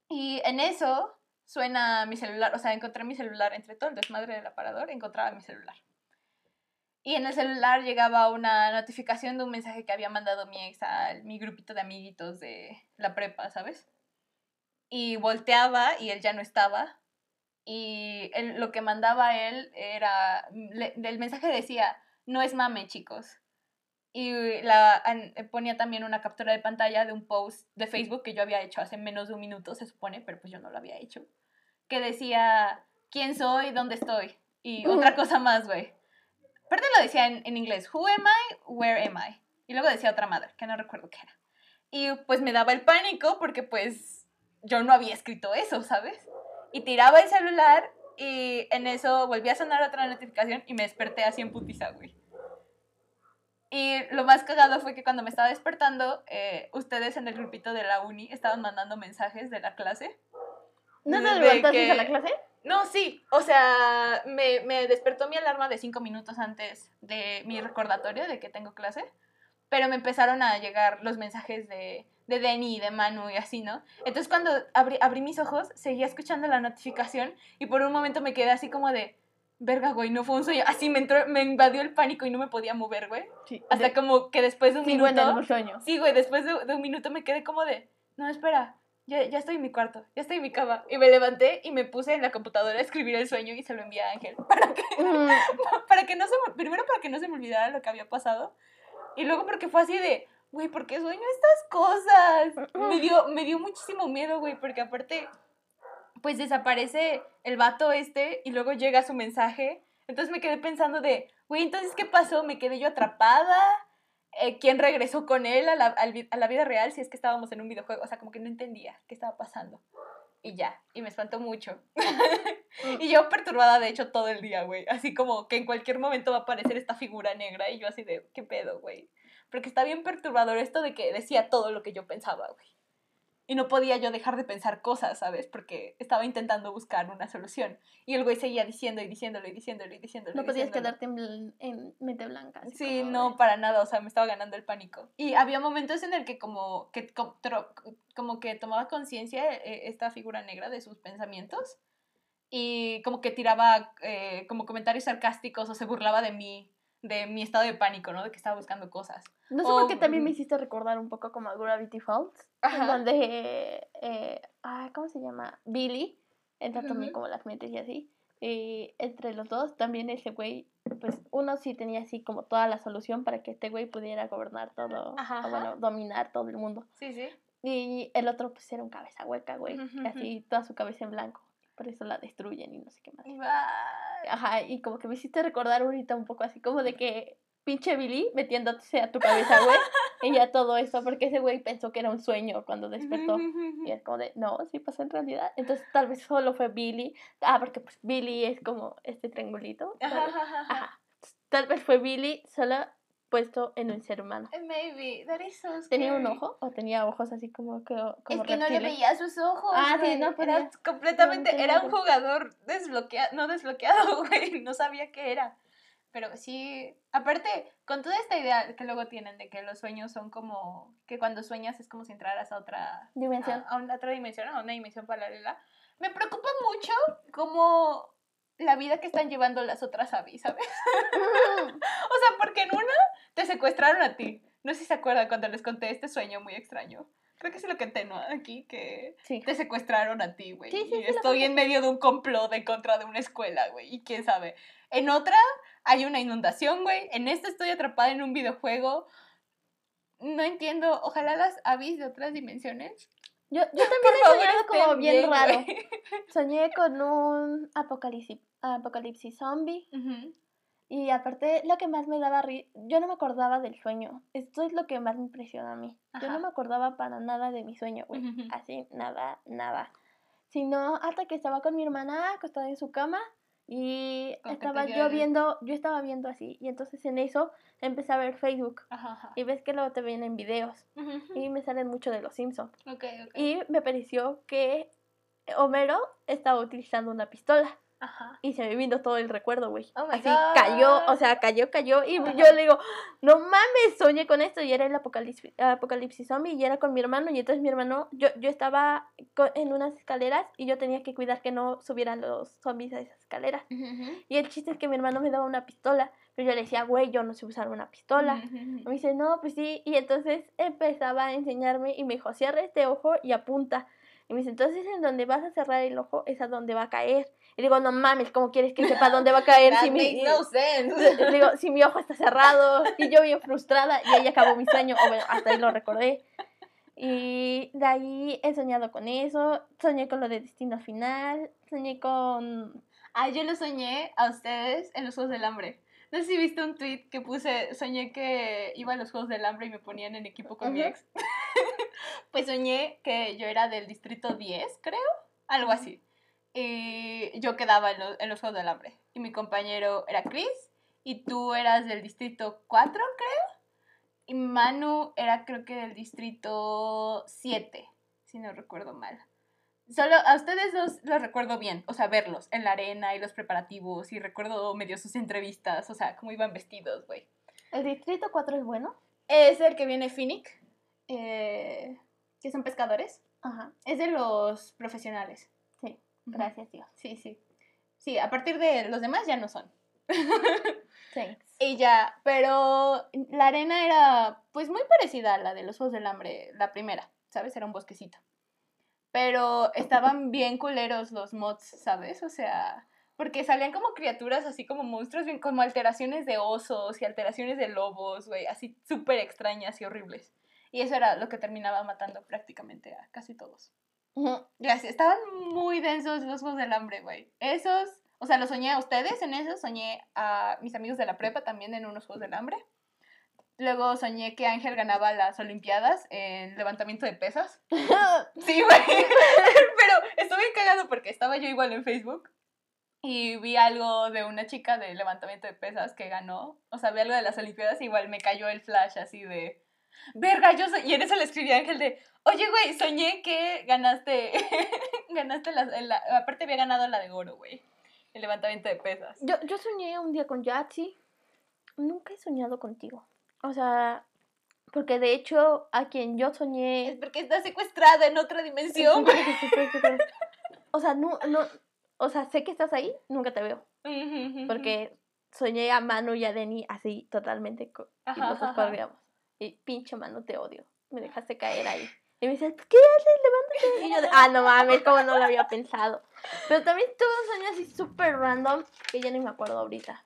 y en eso suena mi celular, o sea, encontré mi celular entre todo el desmadre del aparador, encontraba mi celular. Y en el celular llegaba una notificación de un mensaje que había mandado mi ex a mi grupito de amiguitos de la prepa, ¿sabes? Y volteaba y él ya no estaba. Y lo que mandaba él era, le- el mensaje decía, no es mame, chicos. Y la, an- ponía también una captura de pantalla de un post de Facebook que yo había hecho hace menos de un minuto, se supone, pero pues yo no lo había hecho. Que decía, ¿quién soy? ¿Dónde estoy? Y otra cosa más, güey. Aparte lo decía en, en inglés, who am I, where am I? Y luego decía otra madre, que no recuerdo qué era. Y pues me daba el pánico porque pues yo no había escrito eso, ¿sabes? Y tiraba el celular y en eso volví a sonar otra notificación y me desperté así en putiza, güey. Y lo más cagado fue que cuando me estaba despertando, eh, ustedes en el grupito de la uni estaban mandando mensajes de la clase. ¿No te levantaste que- a la clase? No, sí, o sea, me, me despertó mi alarma de cinco minutos antes de mi recordatorio de que tengo clase, pero me empezaron a llegar los mensajes de, de Denny y de Manu y así, ¿no? Entonces cuando abrí, abrí mis ojos, seguía escuchando la notificación y por un momento me quedé así como de, verga, güey, no fue un sueño, así me, entró, me invadió el pánico y no me podía mover, güey. Sí. Hasta como que después de un Sigo en minuto... el sueño. Sí, güey, después de, de un minuto me quedé como de, no, espera, ya, ya estoy en mi cuarto, ya estoy en mi cama. Y me levanté y me puse en la computadora a escribir el sueño y se lo envié a Ángel. Para que, Mm, para que no se me, primero para que no se me olvidara lo que había pasado. Y luego porque fue así de, güey, ¿por qué sueño estas cosas? Me dio, me dio muchísimo miedo, güey, porque aparte, pues desaparece el vato este y luego llega su mensaje. Entonces me quedé pensando de, güey, entonces, ¿qué pasó? ¿Me quedé yo atrapada? Eh, ¿Quién regresó con él a la, a la vida real si es que estábamos en un videojuego? O sea, como que no entendía qué estaba pasando. Y ya, y me espantó mucho. y yo perturbada, de hecho, todo el día, güey. Así como que en cualquier momento va a aparecer esta figura negra y yo así de, ¿qué pedo, güey? Porque está bien perturbador esto de que decía todo lo que yo pensaba, güey. Y no podía yo dejar de pensar cosas, ¿sabes? Porque estaba intentando buscar una solución. Y el güey seguía diciendo y diciéndolo y diciéndolo y diciéndolo. y no podías diciéndolo. quedarte en, en mente blanca. así Sí, como no, para nada, o sea, me estaba ganando el pánico. Y había momentos en el que como que, co- tro- como que tomaba conciencia eh, esta figura negra de sus pensamientos y como que tiraba eh, como comentarios sarcásticos o se burlaba de mí, de mi estado de pánico, ¿no? De que estaba buscando cosas. No sé por qué también me hiciste recordar un poco como a Gravity Falls. En donde, eh, ah, ¿cómo se llama? Billy entra también Ujú. como las mentes y así. Y entre los dos, también ese güey, pues uno sí tenía así como toda la solución para que este güey pudiera gobernar todo, Ajá, o bueno, dominar todo el mundo. Sí, sí. Y el otro pues era un cabeza hueca, güey, ujú. así toda su cabeza en blanco. Por eso la destruyen y no sé qué más. Ajá, y como que me hiciste recordar ahorita un poco así como de que pinche Billy metiéndose a tu cabeza, güey, y ya todo eso, porque ese güey pensó que era un sueño cuando despertó. Y es como de, no, sí pasó en realidad. Entonces tal vez solo fue Billy. Ah, porque pues Billy es como este triangulito. Ajá. Ajá. Tal vez fue Billy solo puesto en un ser humano. Maybe, that is so ¿Tenía un ojo? ¿O tenía ojos así como, que- como Es que no le veía sus ojos. Ah, sí, güey. no Era podía. completamente. No, no era un jugador desbloqueado. No desbloqueado, güey. No sabía qué era. Pero sí. Aparte, con toda esta idea que luego tienen de que los sueños son como. Que cuando sueñas es como si entraras a otra. Dimensión. A, a una otra dimensión, a una dimensión paralela. Me preocupa mucho como la vida que están llevando las otras avis, ¿sabes? O sea, porque en una te secuestraron a ti. No sé si se acuerdan cuando les conté este sueño muy extraño. Creo que sí lo conté, ¿no? Aquí, que Sí. te secuestraron a ti, güey. Sí, sí, y estoy en medio de un complot en contra de una escuela, güey. Y quién sabe. En otra hay una inundación, güey. En esta estoy atrapada en un videojuego. No entiendo. Ojalá las avis de otras dimensiones. Yo, yo también he soñado como bien, raro. Soñé con un apocalipsis, apocalipsis zombie. Y aparte, lo que más me daba ri yo no me acordaba del sueño. Esto es lo que más me impresiona a mí. Yo no me acordaba para nada de mi sueño, güey. Así, nada, nada. Sino hasta que estaba con mi hermana acostada en su cama y estaba yo viendo, yo estaba viendo así. Y entonces en eso empecé a ver Facebook. Ajá, ajá. Y ves que luego te vienen videos. Y me salen mucho de los Simpsons. Y me pareció que Homero estaba utilizando una pistola. Ajá. Y se me vino todo el recuerdo, güey. Oh Así cayó, o sea, cayó, cayó. Y Ajá. yo le digo, no mames, soñé con esto. Y era el apocalipsis, apocalipsis zombie. Y era con mi hermano. Y entonces mi hermano, yo, yo estaba en unas escaleras. Y yo tenía que cuidar que no subieran los zombies a esas escaleras. Y el chiste es que mi hermano me daba una pistola. Pero yo le decía, güey, yo no sé usar una pistola. Y me dice, no, pues sí. Y entonces empezaba a enseñarme y me dijo, cierra este ojo y apunta. Y me dice, entonces en donde vas a cerrar el ojo es a donde va a caer. Y digo, no mames, ¿cómo quieres que sepa dónde va a caer? That si mi, no sense. digo, si mi ojo está cerrado. Y yo bien frustrada. Y ahí acabó mi sueño. O bueno, hasta ahí lo recordé. Y de ahí he soñado con eso. Soñé con lo de destino final. Soñé con... Ah, yo lo soñé a ustedes en los Juegos del Hambre. No sé si viste un tweet que puse, soñé que iba a los Juegos del Hambre y me ponían en equipo con mi Ujú. ex. pues soñé que yo era del distrito 10, creo, algo así. Y yo quedaba en, lo- en los Juegos del Hambre. Y mi compañero era Chris y tú eras del distrito 4, creo. Y Manu era creo que del distrito 7, si no recuerdo mal. Solo a ustedes dos los recuerdo bien, o sea, verlos en la arena y los preparativos y recuerdo medio sus entrevistas, o sea, cómo iban vestidos, güey. ¿El distrito 4 es bueno? Es el que viene Phoenix, eh, que son pescadores. Ajá, Es de los profesionales. Gracias, Dios. Sí, sí. Sí, a partir de los demás ya no son. Thanks. Y ya, pero la arena era pues muy parecida a la de los Juegos del Hambre, la primera, ¿sabes? Era un bosquecito. Pero estaban bien culeros los mods, ¿sabes? O sea, porque salían como criaturas así como monstruos, como alteraciones de osos y alteraciones de lobos, güey, así súper extrañas y horribles. Y eso era lo que terminaba matando prácticamente a casi todos. Gracias, estaban muy densos los Juegos del Hambre, güey. Esos, o sea, los soñé a ustedes en esos, soñé a mis amigos de la prepa también en unos Juegos del Hambre. Luego soñé que Ángel ganaba las Olimpiadas en levantamiento de pesas. Sí, güey. Pero estuve cagado porque estaba yo igual en Facebook y vi algo de una chica de levantamiento de pesas que ganó. O sea, vi algo de las Olimpiadas y igual me cayó el flash así de. Verga, yo soy. Y en eso le escribí a Ángel de. Oye, güey, soñé que ganaste. ganaste la, la- Aparte había ganado la de oro, güey. El levantamiento de pesas. Yo, yo soñé un día con Yatsi. Nunca he soñado contigo. O sea, porque de hecho a quien yo Es soñé... porque está secuestrada en otra dimensión, güey. O sea, no, no, o sea, sé que estás ahí, nunca te veo. Porque soñé a Manu y a Denny así totalmente y Ajá, los ajá. Y pinche Manu, te odio. Me dejaste caer ahí. Y me dice, ¿qué haces? Levántate. Y yo, de, ah, no mames, como no lo había pensado. Pero también tuve un sueño así súper random, que ya ni me acuerdo ahorita.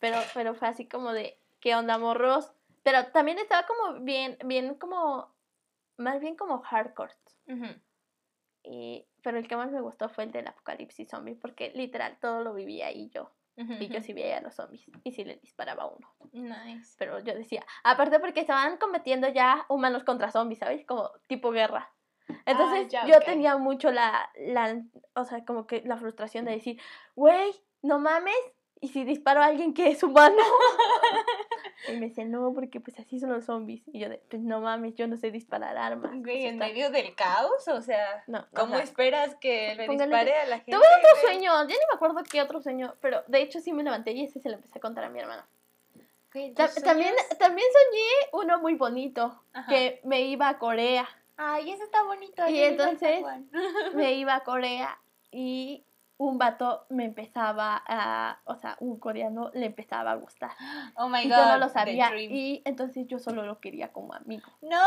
Pero, pero fue así como de, ¿qué onda, morros? Pero también estaba como bien, bien como, más bien como hardcore. y, pero el que más me gustó fue el del apocalipsis zombie, porque literal todo lo vivía ahí yo. Y yo sí veía a los zombies y sí le disparaba a uno. Nice. Pero yo decía, aparte porque estaban combatiendo ya humanos contra zombies, ¿sabes? Como tipo guerra. Entonces Ah, ya, yo tenía mucho la, la, o sea, como que la frustración de decir, güey, no mames, y si disparo a alguien que es humano. y me decía, no, porque pues así son los zombies. Y yo de, pues no mames, yo no sé disparar armas. Güey, en está- medio del caos, o sea, No, ¿cómo ajá. esperas que le Póngale dispare que- a la gente? Tuve otro sueño, ya ni me acuerdo qué otro sueño, pero de hecho sí me levanté y ese se lo empecé a contar a mi hermano. Güey, Ta- tus también, también soñé uno muy bonito, Ajá. que me iba a Corea. Ay, ese está bonito. Y entonces-. Me iba a Corea y un vato me empezaba a, o sea, un coreano le empezaba a gustar. Oh my Y god. yo no lo sabía y entonces yo solo lo quería como amigo. No.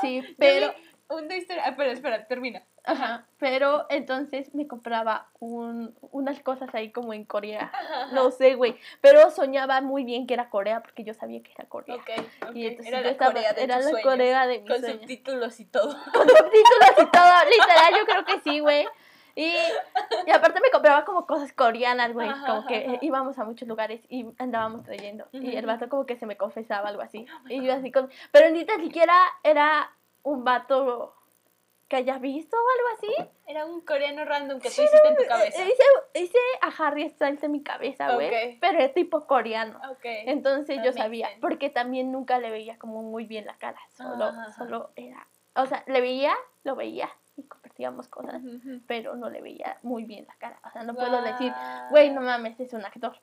Sí, pero, Una historia. Ah, pero espera, termina. ajá, pero entonces me compraba un, unas cosas ahí como en Corea. No sé, güey, pero soñaba muy bien que era Corea porque yo sabía que era Corea. Ok, ok. Y entonces era la estaba- Corea de era tus la sueños, Corea de mis Con sueños. subtítulos y todo. con subtítulos y todo, literal, yo creo que sí, güey. Y, y aparte me compraba como cosas coreanas, güey, Ajá, como que ajá. íbamos a muchos lugares y andábamos trayendo. Y el vato como que se me confesaba algo así. Oh y yo así con... Pero ni tan siquiera era un vato que haya visto o algo así. Era un coreano random que tú hiciste en tu cabeza. Eh, Hice, hice a Harry Styles en mi cabeza, güey. Pero es tipo coreano. Ok. Entonces That yo sabía, sense. porque también nunca le veía como muy bien la cara, solo, ajá. solo era, o sea, le veía, lo veía y compartíamos cosas, pero no le veía muy bien la cara, o sea, no puedo decir, güey, no mames, es un actor,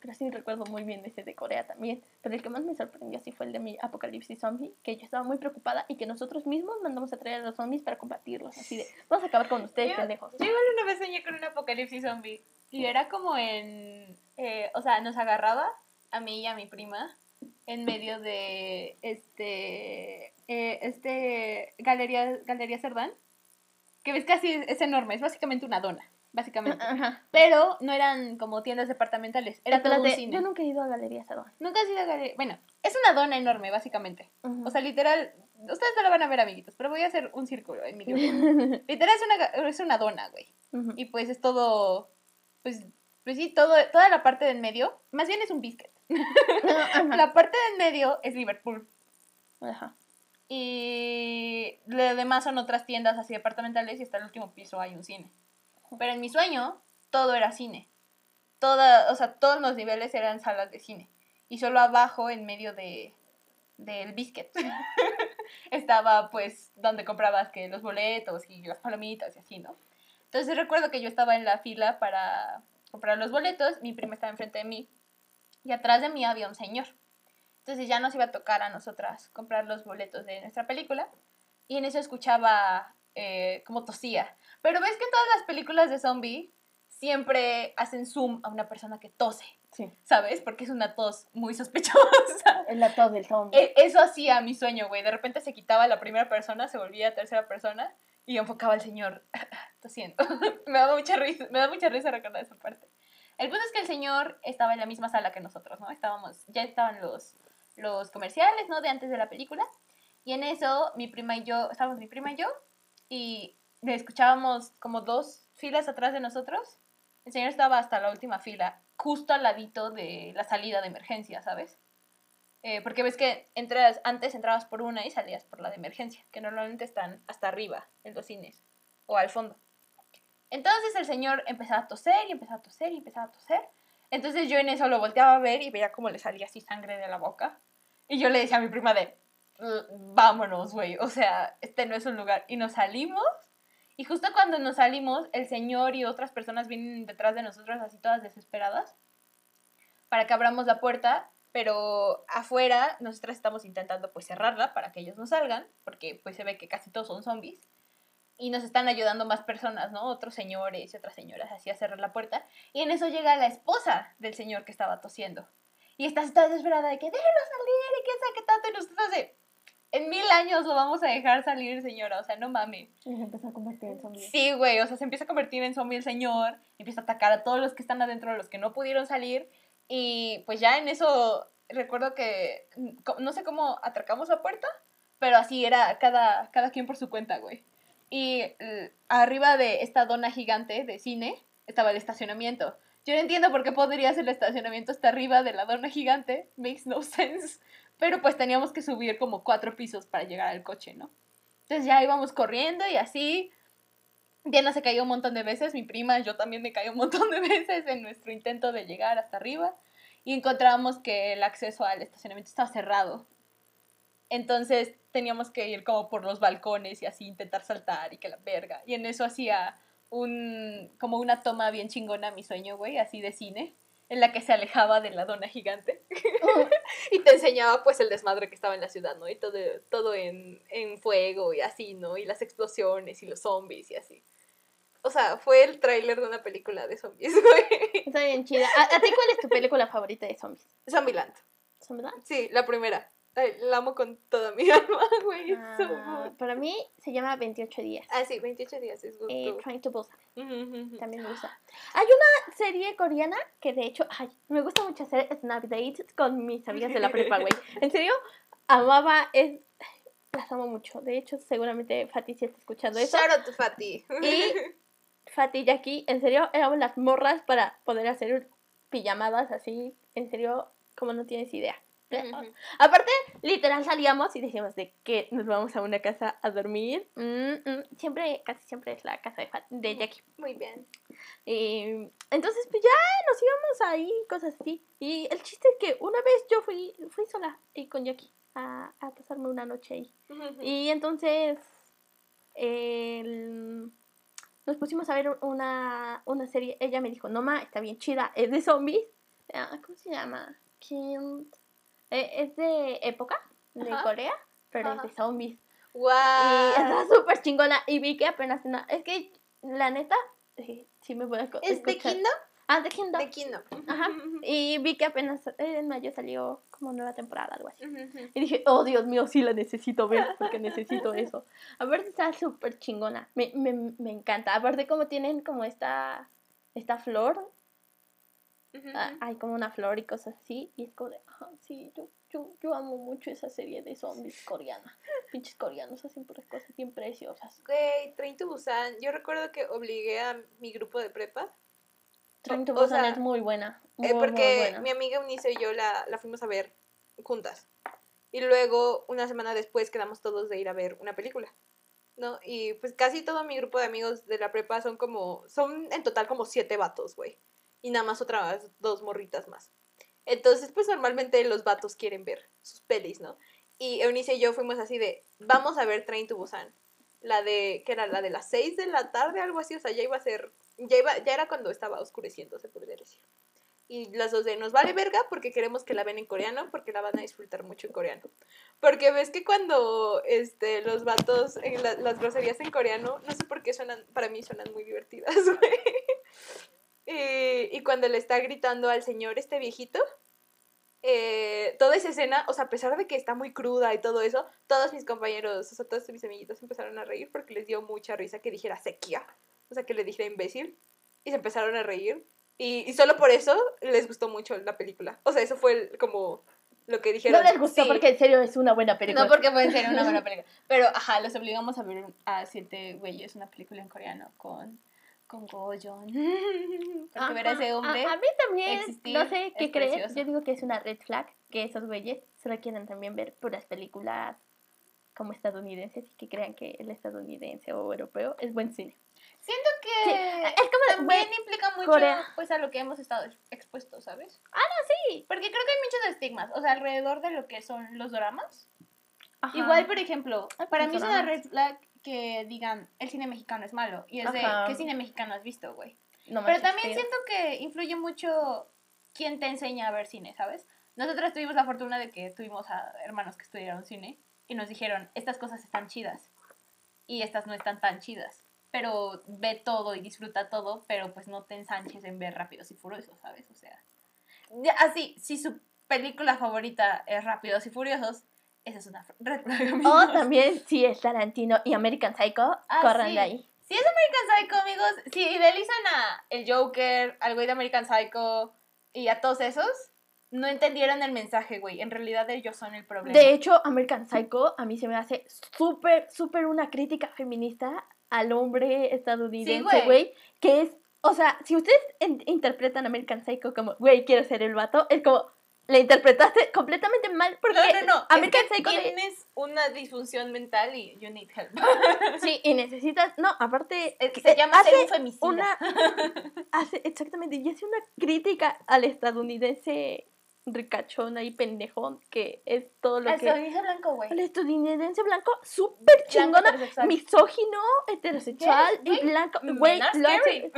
pero sí recuerdo muy bien ese de Corea también, pero el que más me sorprendió sí fue el de mi apocalipsis zombie, que yo estaba muy preocupada y que nosotros mismos mandamos a traer a los zombies para combatirlos, así de, vamos a acabar con ustedes, Yo- pendejos. Yo igual una vez soñé con un apocalipsis zombie. Y era como en. eh, o sea, nos agarraba a mí y a mi prima en medio de este. eh, este. Galería, Galería Cerdán. Que ves así es, es enorme. Es básicamente una dona. Básicamente. Ajá. Pero no eran como tiendas departamentales. Era todo un cine. yo nunca he ido a Galería Sadón. Nunca has ido a Galería. Bueno, es una dona enorme, básicamente. O sea, literal. Ustedes no lo van a ver, amiguitos, pero voy a hacer un círculo en mi dibujo. Literal es una, es una dona, güey. Ujú. Y pues es todo, pues, pues sí, todo, toda la parte de en medio, más bien es un biscuit. Ajá. La parte de en medio es Liverpool. Ajá. Y lo demás son otras tiendas así departamentales y hasta el último piso hay un cine. Pero en mi sueño, todo era cine. Toda, o sea, todos los niveles eran salas de cine. Y solo abajo, en medio de del biscuit, estaba pues donde comprabas que los boletos y las palomitas y así, ¿no? Entonces recuerdo que yo estaba en la fila para comprar los boletos, mi prima estaba enfrente de mí y atrás de mí había un señor. Entonces ya nos iba a tocar a nosotras comprar los boletos de nuestra película y en eso escuchaba eh, como tosía. Pero ves que en todas las películas de zombie siempre hacen zoom a una persona que tose, Sí. ¿sabes? Porque es una tos muy sospechosa. Es la tos del zombie. E- Eso hacía mi sueño, güey. De repente se quitaba la primera persona, se volvía tercera persona y enfocaba al señor tosiendo. me da mucha risa, me da mucha risa recordar esa parte. El punto es que el señor estaba en la misma sala que nosotros, ¿no? Estábamos, ya estaban los, los comerciales, ¿no? De antes de la película. Y en eso mi prima y yo, estábamos mi prima y yo, y le escuchábamos como dos filas atrás de nosotros. El señor estaba hasta la última fila, justo al ladito de la salida de emergencia, ¿sabes? Eh, porque ves que entras, antes entrabas por una y salías por la de emergencia, que normalmente están hasta arriba en los cines o al fondo. Entonces el señor empezaba a toser y empezaba a toser y empezaba a toser. Entonces yo en eso lo volteaba a ver y veía cómo le salía así sangre de la boca. Y yo le decía a mi prima de, "Mm, vámonos, güey, o sea, este no es un lugar. Y nos salimos. Y justo cuando nos salimos, el señor y otras personas vienen detrás de nosotros así todas desesperadas para que abramos la puerta, pero afuera nosotras estamos intentando pues cerrarla para que ellos no salgan, porque pues se ve que casi todos son zombies. Y nos están ayudando más personas, ¿no? Otros señores y otras señoras así a cerrar la puerta. Y en eso llega la esposa del señor que estaba tosiendo. Y está, está desesperada de que déjenlo salir y que sabe qué tanto. Y nosotros de, en mil años lo vamos a dejar salir, señora, o sea, no mames. Y se empezó a convertir en zombie. Sí, güey, o sea, se empieza a convertir en zombie el señor, empieza a atacar a todos los que están adentro, los que no pudieron salir, y pues ya en eso recuerdo que, no sé cómo atracamos la puerta, pero así era cada, cada quien por su cuenta, güey. Y arriba de esta dona gigante de cine estaba el estacionamiento. Yo no entiendo por qué podría ser el estacionamiento hasta arriba de la dona gigante, makes no sense. Pero pues teníamos que subir como cuatro pisos para llegar al coche, ¿no? Entonces ya íbamos corriendo y así. Diana se cayó un montón de veces, mi prima, yo también me caí un montón de veces en nuestro intento de llegar hasta arriba. Y encontramos que el acceso al estacionamiento estaba cerrado. Entonces teníamos que ir como por los balcones y así intentar saltar y que la verga. Y en eso hacía un, como una toma bien chingona a mi sueño, güey, así de cine, en la que se alejaba de la dona gigante. y te enseñaba pues el desmadre que estaba en la ciudad, ¿no? Y todo, todo en, en fuego y así, ¿no? Y las explosiones y los zombies y así. O sea, fue el tráiler de una película de zombies, güey. Está bien chida. ¿A, a ti cuál es tu película favorita de zombies? Zombieland. ¿Zombieland? Sí, la primera. Ay, la amo con toda mi alma, güey. so Ah, good. para mí se llama 28 días. Ah, sí, 28 días es good. Eh. Trying to Busan. También me gusta. Hay una serie coreana que de hecho, ay, me gusta mucho hacer snap dates con mis amigas de la prepa, güey. En serio, amaba, es, las amo mucho. De hecho, seguramente Fati sí está escuchando eso. Shout out to Fatty. Y Fati y aquí, en serio, éramos las morras para poder hacer pijamadas así, en serio, como no tienes idea. Aparte, literal salíamos y decíamos de que nos vamos a una casa a dormir. Mm, mm, Siempre, casi siempre es la casa de, de Jackie. Muy bien. Y entonces, pues ya nos íbamos ahí, cosas así. Y el chiste es que una vez yo fui, fui sola y con Jackie a, a pasarme una noche ahí. Y entonces el- nos pusimos a ver una, una serie. Ella me dijo, no ma, está bien chida, es de zombies. Ah, ¿Cómo se llama? Killed. Eh, es de época, de Ajá. Corea, pero Ajá. es de zombies. Y Wow. está súper chingona. Y vi que apenas una... Es que, la neta, eh, sí me voy a co- ¿Es de escuchar. Kingdom? Ah, de Kingdom. De Kingdom. Ajá. Y vi que apenas eh, en mayo salió como nueva temporada, algo así. Ujú, ujú. Y dije, oh Dios mío, sí la necesito ver, porque necesito eso. Aparte está súper chingona, me, me, me encanta. Aparte como tienen como esta, esta flor, Ah, hay como una flor y cosas así, y es como de, ah, sí, yo, yo, yo amo mucho esa serie de zombies coreana. Pinches coreanos hacen puras cosas bien preciosas. Güey, Train to Busan. Yo recuerdo que obligué a mi grupo de prepa. Train to o Busan sea, es muy buena, muy, eh, muy porque buena. mi amiga Eunice y yo la, la fuimos a ver juntas. Y luego, una semana después, quedamos todos de ir a ver una película. ¿No? Y pues casi todo mi grupo de amigos de la prepa son como. Son en total como siete vatos, güey. Y nada más otras dos morritas más. Entonces, pues normalmente los vatos quieren ver sus pelis, ¿no? Y Eunice y yo fuimos así de. Vamos a ver Train to Busan. La de. que era la de las 6 de la tarde, algo así. O sea, ya iba a ser. Ya, iba, ya era cuando estaba oscureciendo, se podría decir. Y las dos de nos vale verga porque queremos que la ven en coreano, porque la van a disfrutar mucho en coreano. Porque ves que cuando este, los vatos, en la- las groserías en coreano, no sé por qué suenan, para mí suenan muy divertidas, güey. Y, y cuando le está gritando al señor este viejito, eh, toda esa escena, o sea, a pesar de que está muy cruda y todo eso, todos mis compañeros, o sea, todos mis amiguitos empezaron a reír porque les dio mucha risa que dijera sequía, o sea, que le dijera imbécil, y se empezaron a reír. Y, y solo por eso les gustó mucho la película. O sea, eso fue el- como lo que dijeron. No les gustó sí. porque en serio es una buena película. No, porque puede ser una buena película. Pero, ajá, los obligamos a ver a siete güeyes una película en coreano con, con Gojon. Porque ver a ese hombre. A, a mí también, existir no sé qué es crees. Yo digo que es una red flag que esos güeyes solo quieren también ver puras películas como estadounidenses y que crean que el estadounidense o europeo es buen cine. Siento que Sí, es como, también implica mucho Corea. pues a lo que hemos estado ex- expuestos, ¿sabes? sí. Porque creo que hay muchos estigmas, o sea, alrededor de lo que son los dramas. Ajá. Igual, por ejemplo, para mí es una red flag que digan el cine mexicano es malo. Y es de. ¿qué cine mexicano has visto, güey? No Pero también siento que influye mucho quién te enseña a ver cine, ¿sabes? Nosotras tuvimos la fortuna de que tuvimos a hermanos que estudiaron cine y nos dijeron, estas cosas están chidas y estas no están tan chidas. Pero ve todo y disfruta todo, pero pues no te ensanches en ver Rápidos y Furiosos, ¿sabes? O sea, así, si su película favorita es Rápidos y Furiosos, esa es una red flag. O amigos. también, si es Tarantino y American Psycho, Ah, corran sí. de ahí. Si es American Psycho, amigos, si idealizan a el Joker, al güey de American Psycho y a todos esos, no entendieron el mensaje, güey. En realidad ellos son el problema. De hecho, American Psycho a mí se me hace súper, súper una crítica feminista al hombre estadounidense, güey. Que es, o sea, si ustedes interpretan American Psycho como, güey, quiero ser el vato, es como, le interpretaste completamente mal porque no, no, no. American es que Psycho tienes una disfunción mental y you need help. Sí, y necesitas, no, aparte, Es que eh, se llama ser hace un femicida. una, hace, exactamente, y hace una crítica al estadounidense ricachón ahí pendejón, que es todo lo Al que... estadounidense blanco, güey. El estadounidense blanco, súper chingona, misógino, heterosexual Yes, y blanco. Men Güey, lo hace-.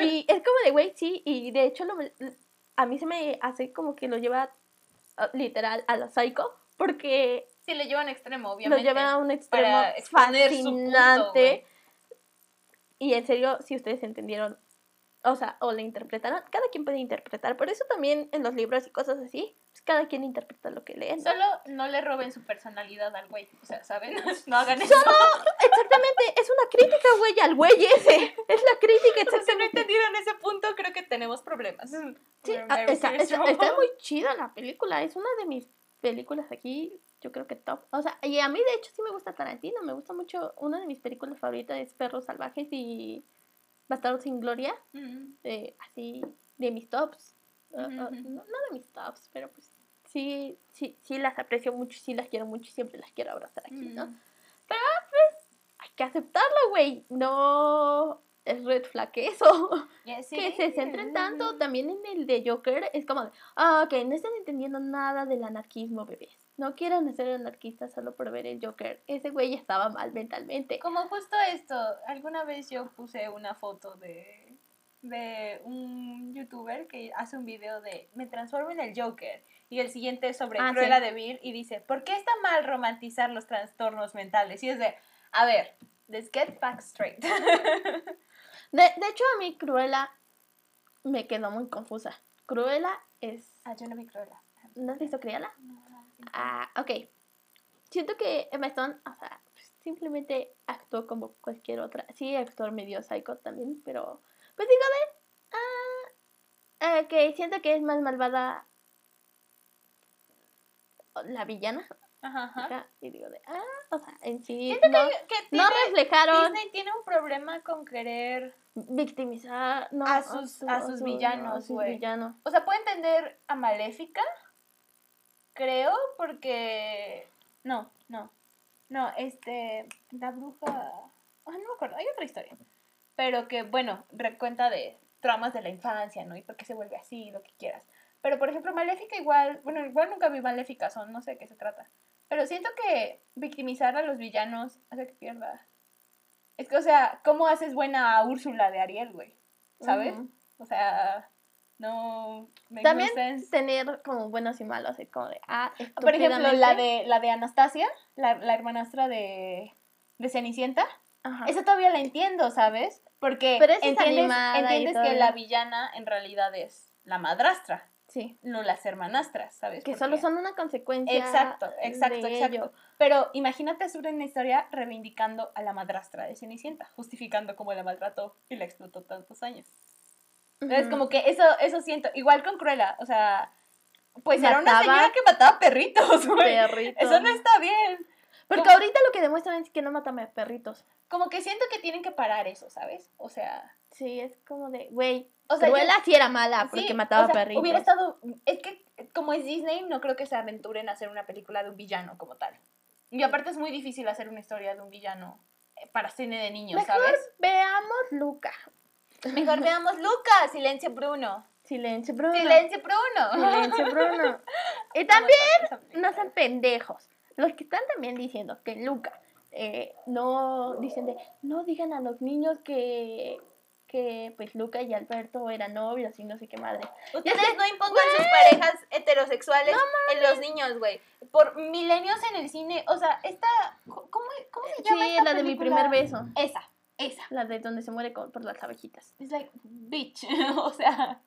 Y es como de, güey, sí, y de hecho lo, a mí se me hace como que lo lleva ah, literal a la psycho, porque Sí, le lleva a un extremo, lo obviamente. lleva a un extremo punto, fascinante. y en serio, si ustedes entendieron, o sea, o le interpretaron, cada quien puede interpretar. Por eso también en los libros y cosas así, pues, cada quien interpreta lo que lee. ¿no? Solo no le roben su personalidad al güey. O sea, ¿saben? No hagan eso. Exactamente, es una crítica, güey, al güey ese. Es la crítica, Si no exactamente. entendieron ese punto, creo que tenemos problemas. Sí, ah, está, está muy chida la película. Es una de mis películas aquí, yo creo que top. O sea, y a mí de hecho sí me gusta Tarantino. Me gusta mucho. Una de mis películas favoritas es Perros Salvajes y Bastardos sin Gloria. Eh, así, de mis tops. Ah, Ujú, ah, no, no de mis tops, pero pues sí, sí, sí las aprecio mucho, sí las quiero mucho y siempre las quiero abrazar aquí, ¿no? Mm. Hay que aceptarlo, güey. No es red flag eso. Sí. que se centren tanto también en el de Joker. Es como, ah, ok, no están entendiendo nada del anarquismo, bebés. No quieran ser anarquistas solo por ver el Joker. Ese güey estaba mal mentalmente. Como justo esto, alguna vez yo puse una foto de, de un youtuber que hace un video de me transformo en el Joker y el siguiente es sobre Ah, Cruella sí. de Vil y dice, ¿por qué está mal romantizar los trastornos mentales? Y es de, a ver, let's get back straight. De, de hecho, a mí Cruella me quedó muy confusa. Cruella es... ah, yo no vi Cruella. ¿No has visto Cruella? No. Ah, ok. Siento que Emma Stone, o sea, simplemente actuó como cualquier otra. Sí, actor medio psycho también, pero pues digo de... Ah, eh, que siento que es más malvada la villana. Ajá, y digo de... Ah, o sea, en sí Siento no, que, que no tiene- reflejaron Disney tiene un problema con querer... victimizar no, A sus- a sus su- villanos, a sus güey. villanos. O sea, puedo entender a Maléfica, creo, porque... No, no. No, este... La bruja... Ah, no me acuerdo, hay otra historia. Pero que, bueno, recuenta de traumas de la infancia, ¿no? Y por qué se vuelve así, lo que quieras. Pero, por ejemplo, Maléfica igual... Bueno, igual nunca vi Maléfica, son, no sé de qué se trata. Pero siento que victimizar a los villanos hace que pierda... Es que, o sea, ¿cómo haces buena a Úrsula de Ariel, güey? ¿Sabes? O sea, no... no También tener como buenos y malos, como de, ah, Por ejemplo, la de, la de Anastasia, la, la hermanastra de, de Cenicienta, Ajá. esa todavía la entiendo, ¿sabes? Porque Pero entiendes, entiendes que la villana en realidad es la madrastra, Sí. no las hermanastras, ¿sabes? Que solo son una consecuencia. Exacto, exacto, de exacto. ello. Pero imagínate hacer una historia reivindicando a la madrastra de Cenicienta, justificando cómo la maltrató y la explotó tantos años. Es como que eso, eso siento. Igual con Cruella, o sea, pues era una señora que mataba perritos, güey. Perritos. Eso no está bien. Porque como- ahorita lo que demuestran es que no matan a perritos. Como que siento que tienen que parar eso, ¿sabes? O sea, Sí, es como de, güey. O sea, Cruella sí era mala porque sí, mataba o sea, perritos. Hubiera estado. Es que, como es Disney, no creo que se aventuren a hacer una película de un villano como tal. Y aparte es muy difícil hacer una historia de un villano eh, para cine de niños, Mejor ¿sabes? veamos Luca. Mejor veamos Lucas, Silencio Bruno. Silencio, Bruno. Silencio Bruno. Silencio, Bruno. y también no sean pendejos. Los que están también diciendo que Luca eh, no dicen de no digan a los niños que que pues Luca y Alberto eran novios y no sé qué madre. Ustedes no impongan sus parejas heterosexuales en los niños, güey. Por milenios en el cine, o sea, esta... ¿Cómo, cómo se llama Sí, esta la de mi primer beso. Esa, esa. La de donde se muere con- por las abejitas. Es like, bitch. o sea,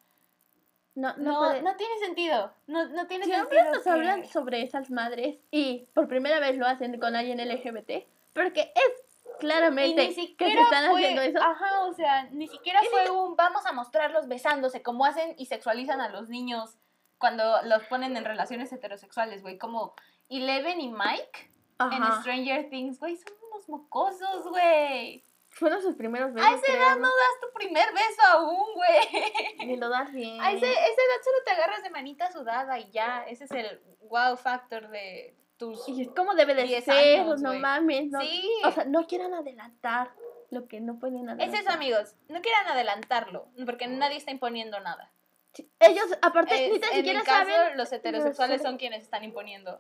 No, no, No, no tiene sentido. No, no tiene Siempre sentido. nos que- hablan sobre esas madres y por primera vez lo hacen con alguien LGBT, porque es claramente ni que se están fue, haciendo eso. Ajá, o sea, ni siquiera Y fue un vamos a mostrarlos besándose, como hacen y sexualizan a los niños cuando los ponen en relaciones heterosexuales, güey. Como Eleven y Mike en Ajá. Stranger Things, güey, son unos mocosos, güey. Fueron sus primeros besos. A esa edad ¿no? no das tu primer beso aún, güey. Ni lo das bien. A ese- esa edad solo te agarras de manita sudada y ya. Ese es el wow factor de tus... Y es como debe de 10 ser, años, no mames. No, Sí. O sea, no quieran adelantar lo que no pueden adelantar. Es eso, amigos. No quieran adelantarlo, porque nadie está imponiendo nada. Sí, Ellos, aparte, Es- ni tan en siquiera mi caso, saben los heterosexuales los- son quienes están imponiendo.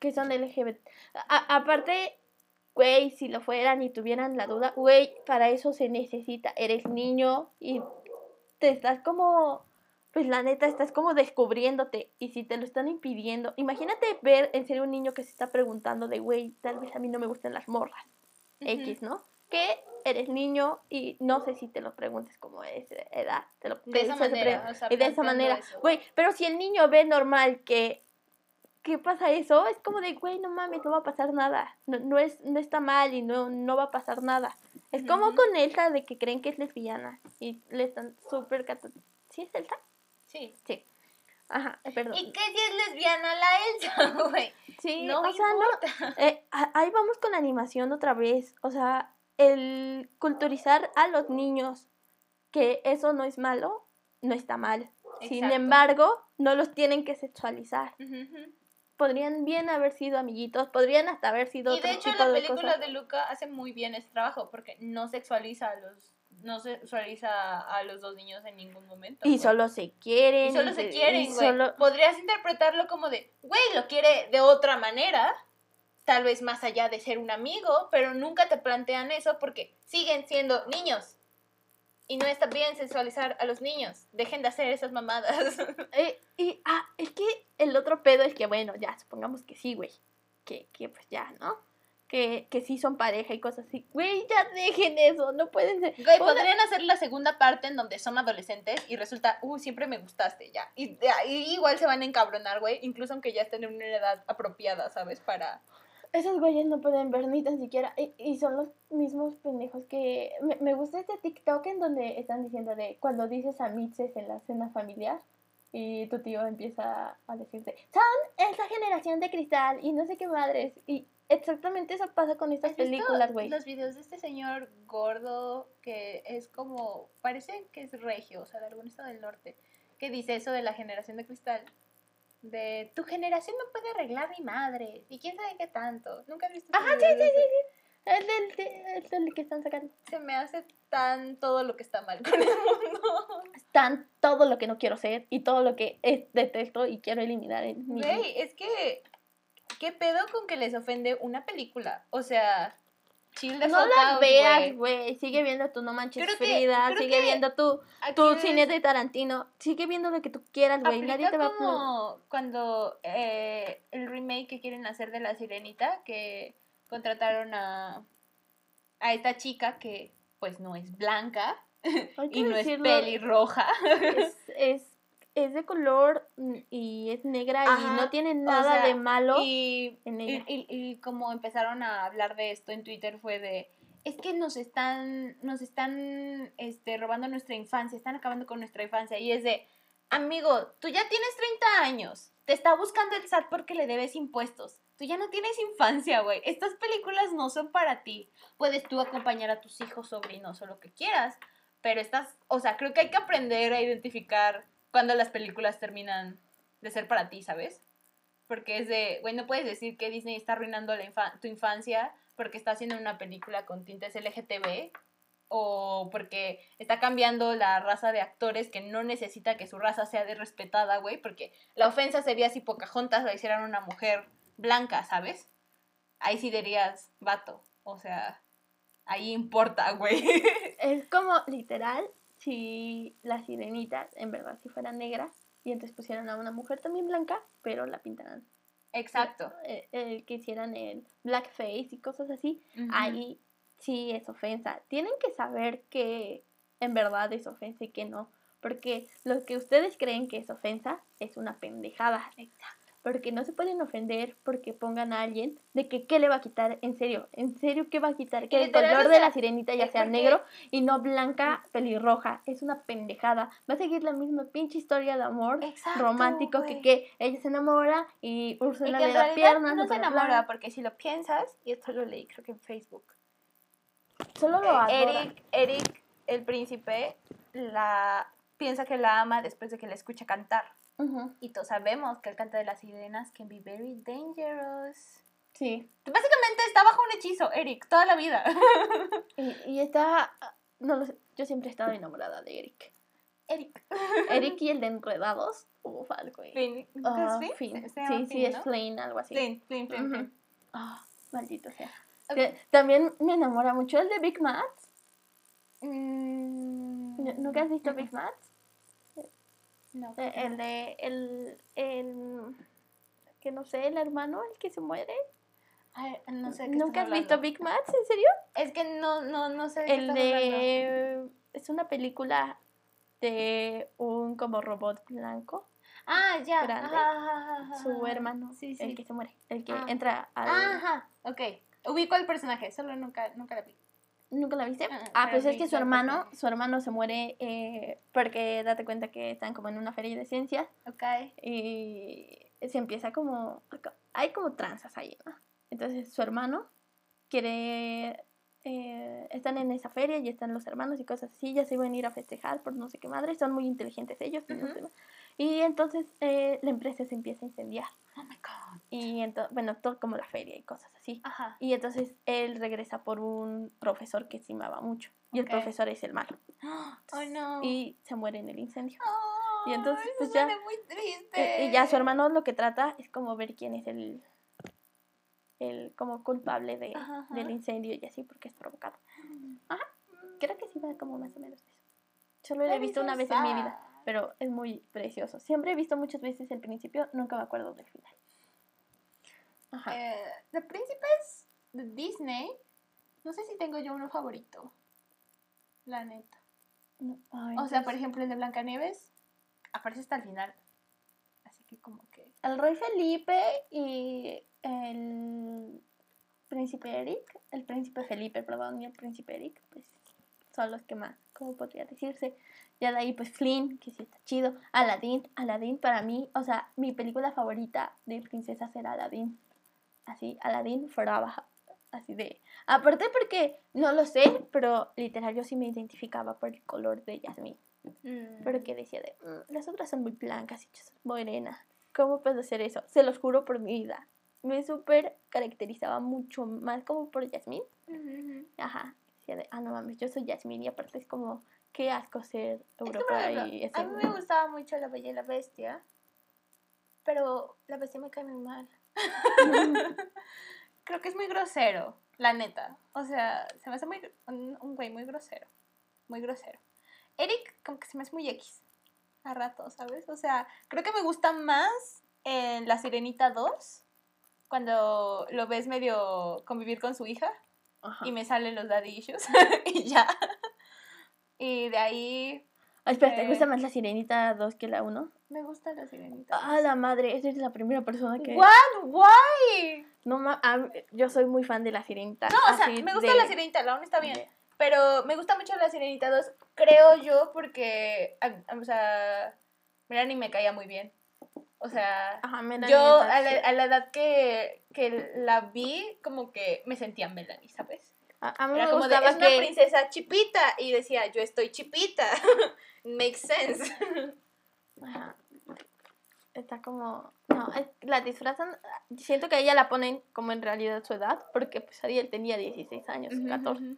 que son LGBT. A- aparte, güey, si lo fueran y tuvieran la duda, güey, para eso se necesita. Eres niño y te estás como, pues la neta, estás como descubriéndote. Y si te lo están impidiendo, imagínate ver en serio un niño que se está preguntando de, güey, tal vez a mí no me gustan las morras. X, ¿no? Que eres niño y no sé si te lo preguntes como es edad. Te lo, De esa manera, pre- o sea, y de esa manera. Güey, pero si el niño ve normal que ¿qué pasa eso? Es como de, güey, no mames, no va a pasar nada. No, no, es, no está mal y no, no va a pasar nada. Es como con Elsa de que creen que es lesbiana y le están súper cata- ¿Sí es Elsa? Sí. Sí. Ajá, perdón. ¿Y qué si es lesbiana la Elsa, güey? Sí, No o sea, no, eh, ahí vamos con la animación otra vez. O sea, el culturizar a los niños que eso no es malo, no está mal. Sin embargo, no los tienen que sexualizar. Ujú. Podrían bien haber sido amiguitos, podrían hasta haber sido Y de hecho tipo la de película cosas. de Luca hace muy bien ese trabajo porque no sexualiza a los no sexualiza a los dos niños en ningún momento. Y güey. solo se quieren. Y solo se y quieren, güey. solo- Podrías interpretarlo como de, güey, lo quiere de otra manera, tal vez más allá de ser un amigo, pero nunca te plantean eso porque siguen siendo niños. Y no está bien sexualizar a los niños. Dejen de hacer esas mamadas. Eh, y, ah, es que el otro pedo es que, bueno, ya, supongamos que sí, güey. Que, que pues ya, ¿no? Que, que sí son pareja y cosas así. Güey, ya dejen eso, no pueden ser. Güey, podrían hacer la segunda parte en donde son adolescentes y resulta, uh, siempre me gustaste, ya. Y ahí igual se van a encabronar, güey, incluso aunque ya estén en una edad apropiada, ¿sabes? Para... Esos güeyes no pueden ver ni tan siquiera. Y, y son los mismos pendejos que. Me, me gusta este TikTok en donde están diciendo de cuando dices a mitzes en la cena familiar y tu tío empieza a decirte, son esa generación de cristal y no sé qué madres. Y exactamente eso pasa con estas ¿Has visto películas, güey. Los videos de este señor gordo que es como, parece que es regio, o sea, de algún estado del norte, que dice eso de la generación de cristal. De tu generación no puede arreglar mi madre. Y quién sabe qué tanto. Nunca has visto Ajá, sí, sí, sí, sí. El del, de- el del que están sacando. Se me hace tan todo lo que está mal con el mundo. Están todo lo que no quiero ser y todo lo que es- detesto y quiero eliminar en mi vida. Güey, es que. ¿Qué pedo con que les ofende una película? O sea, chill No fuck la out, veas, güey. Sigue viendo tu No Manches Creo Frida. sigue viendo tu, tu cine de Tarantino. Sigue viendo lo que tú quieras, güey. Nadie te va a... como cuando eh, el remake que quieren hacer de La Sirenita, que contrataron a, a esta chica que pues no es blanca y no decirlo, es pelirroja. Es, es, es de color mm, y es negra y no tiene o nada sea, de malo. Y, en y, ella. y- y como empezaron a hablar de esto en Twitter fue de, es que nos están, nos están este, robando nuestra infancia, están acabando con nuestra infancia. Y es de, amigo, tú ya tienes 30 años, te está buscando el SAT porque le debes impuestos. Tú ya no tienes infancia, güey. Estas películas no son para ti. Puedes tú acompañar a tus hijos, sobrinos o lo que quieras, pero estas, o sea, creo que hay que aprender a identificar cuando las películas terminan de ser para ti, ¿sabes? Porque es de, güey, no puedes decir que Disney está arruinando la infa- tu infancia porque está haciendo una película con tintes LGTB o porque está cambiando la raza de actores que no necesita que su raza sea de respetada, güey, porque la ofensa sería si Pocahontas la hicieran una mujer blanca, ¿sabes? Ahí sí dirías, vato, o sea, ahí importa, güey. Es como literal si las sirenitas en verdad si fueran negras y entonces pusieran a una mujer también blanca, pero la pintaran. Exacto. Eh, eh, que hicieran el blackface y cosas así. Ahí sí es ofensa. Tienen que saber que en verdad es ofensa y que no. Porque lo que ustedes creen que es ofensa es una pendejada. Exacto. Porque no se pueden ofender porque pongan a alguien de que qué le va a quitar, en serio, en serio, ¿qué va a quitar? Que el color de la sirenita ya sea negro y no blanca, pelirroja. Es una pendejada. Va a seguir la misma pinche historia de amor Exacto, romántico que que ella se enamora y que le da piernas. no se enamora, plan. porque si lo piensas, y esto lo leí creo que en Facebook. Solo lo Eh, adora. Eric, Eric, el príncipe, la piensa que la ama después de que la escucha cantar. Y todos sabemos que el canto de las sirenas can be very dangerous. Sí. Básicamente está bajo un hechizo, Eric, toda la vida. Y, y está. No lo sé. Yo siempre he estado enamorada de Eric. Eric. Eric y el de Enredados. Uf, algo ahí. Flynn. Llama Sí, sí, es ¿no? Flynn, algo así. Flynn, Flynn, Flynn. Ah, maldito sea. Que También me enamora mucho el de Big Mats. Mm, ¿Nunca has visto Big Mats? No. Eh, El de. El, el. Que no sé, el hermano, el que se muere. Ay, no sé qué ¿Nunca has visto. Big Mats? ¿En serio? Es que no, no, no sé de qué El hablando. de. Es una película de un como robot blanco. Ah, ya. grande, ajá, ajá, ajá, Su hermano, Sí, sí. el que se muere. El que Ah. entra al. Ajá, ok. Ubico al personaje, solo nunca, nunca la vi. ¿Nunca la viste? Ah, pues es que su hermano, su hermano se muere eh, porque date cuenta que están como en una feria de ciencias Ok. y se empieza como, hay como tranzas ahí, ¿no? Entonces su hermano quiere, eh, están en esa feria y están los hermanos y cosas así, ya se iban a ir a festejar por no sé qué madre, son muy inteligentes ellos, no sé, y entonces eh, la empresa se empieza a incendiar Oh my god. y entonces, bueno, todo como la feria y cosas así. Ajá. Y entonces él regresa por un profesor que estimaba mucho. Y el profesor es el malo. Oh no. Y se muere en el incendio. Y entonces, pues, ya- muy triste. Eh, y ya su hermano lo que trata es como ver quién es el, el como culpable de, Ajá, ajá. del incendio y así porque es provocado. Ajá. Creo que sí va como más o menos eso. Solo lo he visto una vez en mi vida, pero es muy precioso. Siempre he visto muchas veces el principio, nunca me acuerdo del final. Ajá. Eh, de príncipes de Disney, no sé si tengo yo uno favorito. La neta. No, ay, O sea, por ejemplo, el de Blancanieves aparece hasta el final. Así que como que... El rey Felipe y el príncipe Eric, el príncipe Felipe, perdón, y el príncipe Eric, pues son los que más, ¿cómo podría decirse? Ya de ahí, pues Flynn, que sí está chido. Aladdin, Aladdin para mí, o sea, mi película favorita de princesas era Aladdin. Así, Aladdin forever. Así de. Aparte porque, no lo sé, pero literal yo sí me identificaba por el color de Yasmín. Pero que decía de, "Mm, las otras son muy blancas y yo soy morena. ¿Cómo puedo hacer eso? Se los juro por mi vida. Me súper caracterizaba mucho más como por Yasmín. Ajá. Decía de, ah, no mames, yo soy Yasmín y aparte es como, qué asco ser Es que, europea ejemplo, y a mí me gustaba mucho La Bella y la Bestia, pero La Bestia me cae muy mal. Creo que es muy grosero, la neta. O sea, se me hace muy, un, un güey muy grosero. Muy grosero. Eric, como que se me hace muy X. A rato, ¿sabes? O sea, creo que me gusta más en La Sirenita 2, cuando lo ves medio convivir con su hija Ajá. y me salen los daddy issues y ya. Y de ahí Ah, espera, ¿te eh, gusta más la Sirenita 2 que la 1? me gusta la sirenita. Ah, la madre, esa es la primera persona que... What? Why? No, ma- ah, yo soy muy fan de la Sirenita. No, o sea, me gusta de- la sirenita, la 1 está bien. Pero me gusta mucho la sirenita 2, creo yo, porque, a- a- o sea, Melanie me caía muy bien. O sea, Ajá, yo a la, a la edad que, que la vi, como que me sentía Melanie, ¿sabes? A, a mí Era me como de, gustaba es una princesa chipita, y decía, yo estoy chipita. Makes sense. Ajá. Está como... No, la disfrazan... Siento que a ella la ponen como en realidad su edad, porque pues Ariel tenía 16 años, 14.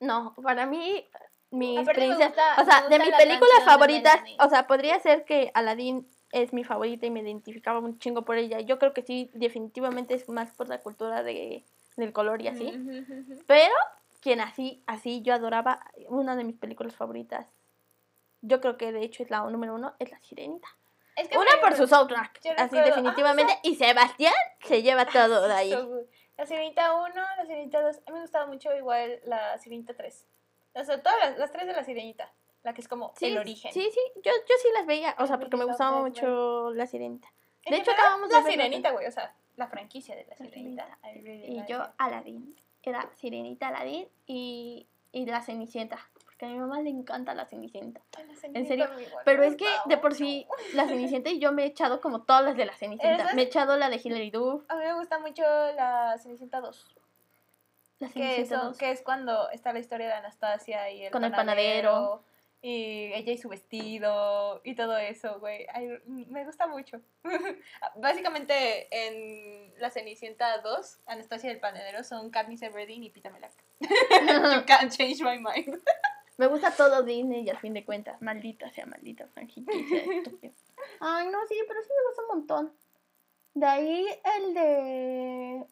No, para mí, mis princesas... o sea, de mis la películas favoritas, o sea, podría ser que Aladdin es mi favorita y me identificaba un chingo por ella. Yo creo que sí, definitivamente es más por la cultura de, del color y así. Pero quien así, así yo adoraba, una de mis películas favoritas, yo creo que de hecho es la número uno, es La Sirenita. Es que Una por su soundtrack, así recuerdo- definitivamente, y Sebastián se lleva todo de ahí. So. La Sirenita 1, la Sirenita 2. A mí me gustaba mucho igual la Sirenita 3. O sea, todas las, las tres de la Sirenita. La que es como Sí, el origen. Sí, sí, yo, yo sí las veía, o sea, porque me gustaba mucho La Sirenita. En De hecho, acabamos de La la sirenita, güey. O sea, la franquicia de la La sirenita. Really Y like yo it. Aladdin. Era Sirenita, Aladdin y, y La Cenicienta. Porque a mi mamá le encanta La Cenicienta. En serio, Pero es que de por sí, La Cenicienta y yo me he echado como todas las de La Cenicienta. Esas- Me he echado la de Hilary Duff, A mí me gusta mucho la Cenicienta 2. La Que, Cenicienta son- 2. que es cuando está la historia de Anastasia y el Con el panadero. Y ella y su vestido y todo eso, güey. Ay, me gusta mucho. Básicamente en La Cenicienta 2, Anastasia y el panadero son Katniss Everdeen y Pita Melach. you can't change my mind. Me gusta todo Disney y al fin de cuentas, maldita sea maldita franquicia estúpida. Ay, no, sí, pero sí me gusta un montón. De ahí el de.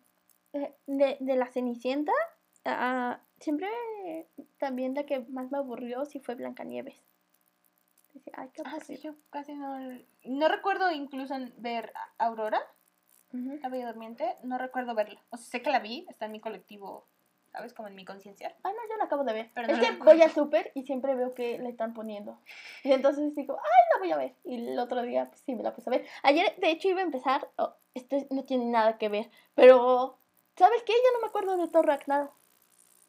eh, De, de la Cenicienta. ah, siempre también la que más me aburrió sí fue Blancanieves. Ay, qué Ah, sí, yo casi no... No recuerdo incluso ver Aurora, la Bella Durmiente. No recuerdo verla. O sea, sé que la vi, está en mi colectivo, ¿sabes? Como en mi conciencia. Ay, no, yo la acabo de ver. Pero es no que voy al súper y siempre veo que le están poniendo. Y entonces digo, ay, la voy a ver. Y el otro día, pues sí, me la puse a ver. Ayer, de hecho, iba a empezar. oh, esto no tiene nada que ver. Pero, ¿sabes qué? Ya no me acuerdo de Thor Ragnarok.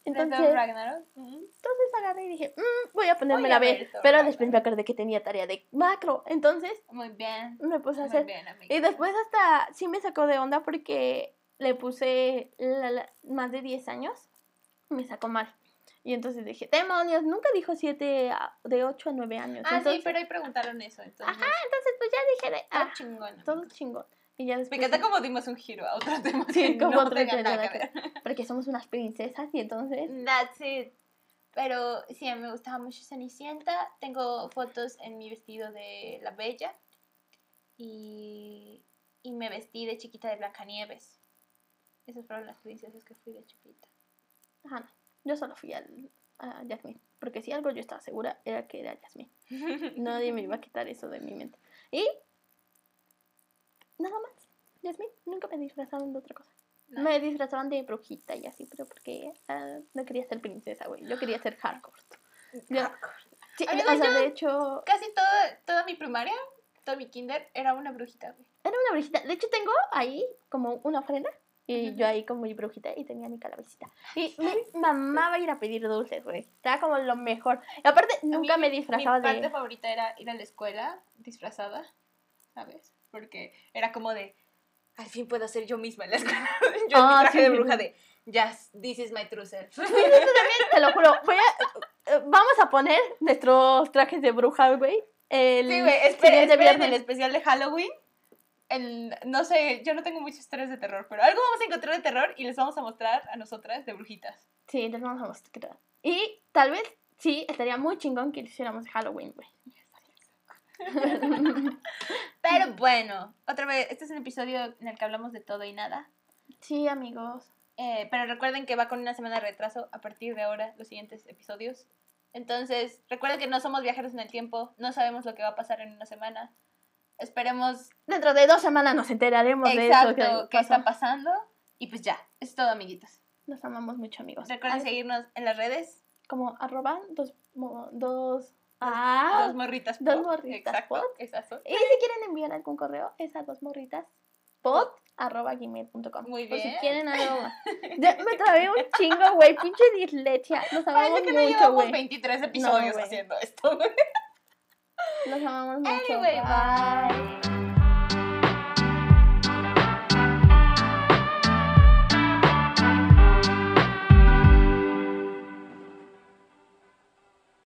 Entonces, Entonces, agarré y dije, "Mm, voy a ponerme Voy a a ver. ver Thor Pero después me acordé que tenía tarea de macro. Entonces, Muy bien. me puse a Muy hacer. bien, amiga. Y después hasta sí me sacó de onda porque le puse la- la- más de 10 años. Me sacó mal. Y entonces dije, demonios, nunca dijo 7 de 8 a 9 años. Ah, entonces, sí, pero ahí preguntaron eso, entonces. Ajá, entonces pues ya dije de, Todo ah, chingón. todo chingón. Y ya Me después, encanta como dimos un giro a otro tema. Sí, como no otro nada que ver. porque somos unas princesas y entonces... That's it. Pero sí, me gustaba mucho Cenicienta. Tengo fotos en mi vestido de la Bella. Y, y me vestí de chiquita de Blancanieves. Esas fueron las princesas que fui de chiquita. Ajá, no, yo solo fui al, a Yasmin. Porque si algo yo estaba segura era que era Yasmin. Nadie me iba a quitar eso de mi mente. Y... Nada más. Yasmin, nunca me disfrazaron de otra cosa. No. Me disfrazaban de brujita y así, pero porque ah, no quería ser princesa, güey. Yo quería ser hardcore. Yo- Sí, o sea, yo- de hecho, Casi toda, toda mi primaria, todo mi kinder, era una brujita, güey. era una brujita. De hecho, tengo ahí como una ofrenda. Y yo ahí como mi brujita y tenía mi calabacita. Y mi mamá va a ir a pedir dulces, güey. Estaba como lo mejor. Y aparte, nunca mí, me disfrazaba Mi parte de... favorita era ir a la escuela disfrazada, ¿sabes? Porque era como de, al fin puedo ser yo misma en la escuela. yo Ah, traje sí, de sí, bruja sí. de, yes, this is my true self. Te lo juro. Voy a... eh, Vamos a poner nuestros trajes de bruja, güey. El Sí, güey, siguiente esperen el especial de Halloween. El, no sé, yo no tengo muchas historias de terror, pero algo vamos a encontrar de terror y les vamos a mostrar a nosotras de brujitas. Sí, les vamos a mostrar. Y tal vez, sí, estaría muy chingón que lo hiciéramos de Halloween, güey. Pero bueno, otra vez, este es un episodio en el que hablamos de todo y nada. sí, amigos. Eh, pero recuerden que va con una semana de retraso a partir de ahora los siguientes episodios. Entonces, recuerden que no somos viajeros en el tiempo, no sabemos lo que va a pasar en una semana. Esperemos Dentro de dos semanas nos enteraremos de eso. qué pasó. está pasando. Y pues ya, es todo, amiguitos. Los amamos mucho, amigos. Recuerden seguirnos en las redes. Como arroba dos ah, dos morritas. dos morritas Exacto, pod. exacto. Y si quieren enviar algún correo, es a dos morritas pod arroba gmail.com. Muy Por si bien. quieren algo más. Ya me trabé un chingo, güey. Pinche dislexia. Los amamos que no mucho, güey. 23 episodios güey. haciendo esto. Los amamos mucho. Anyway, bye.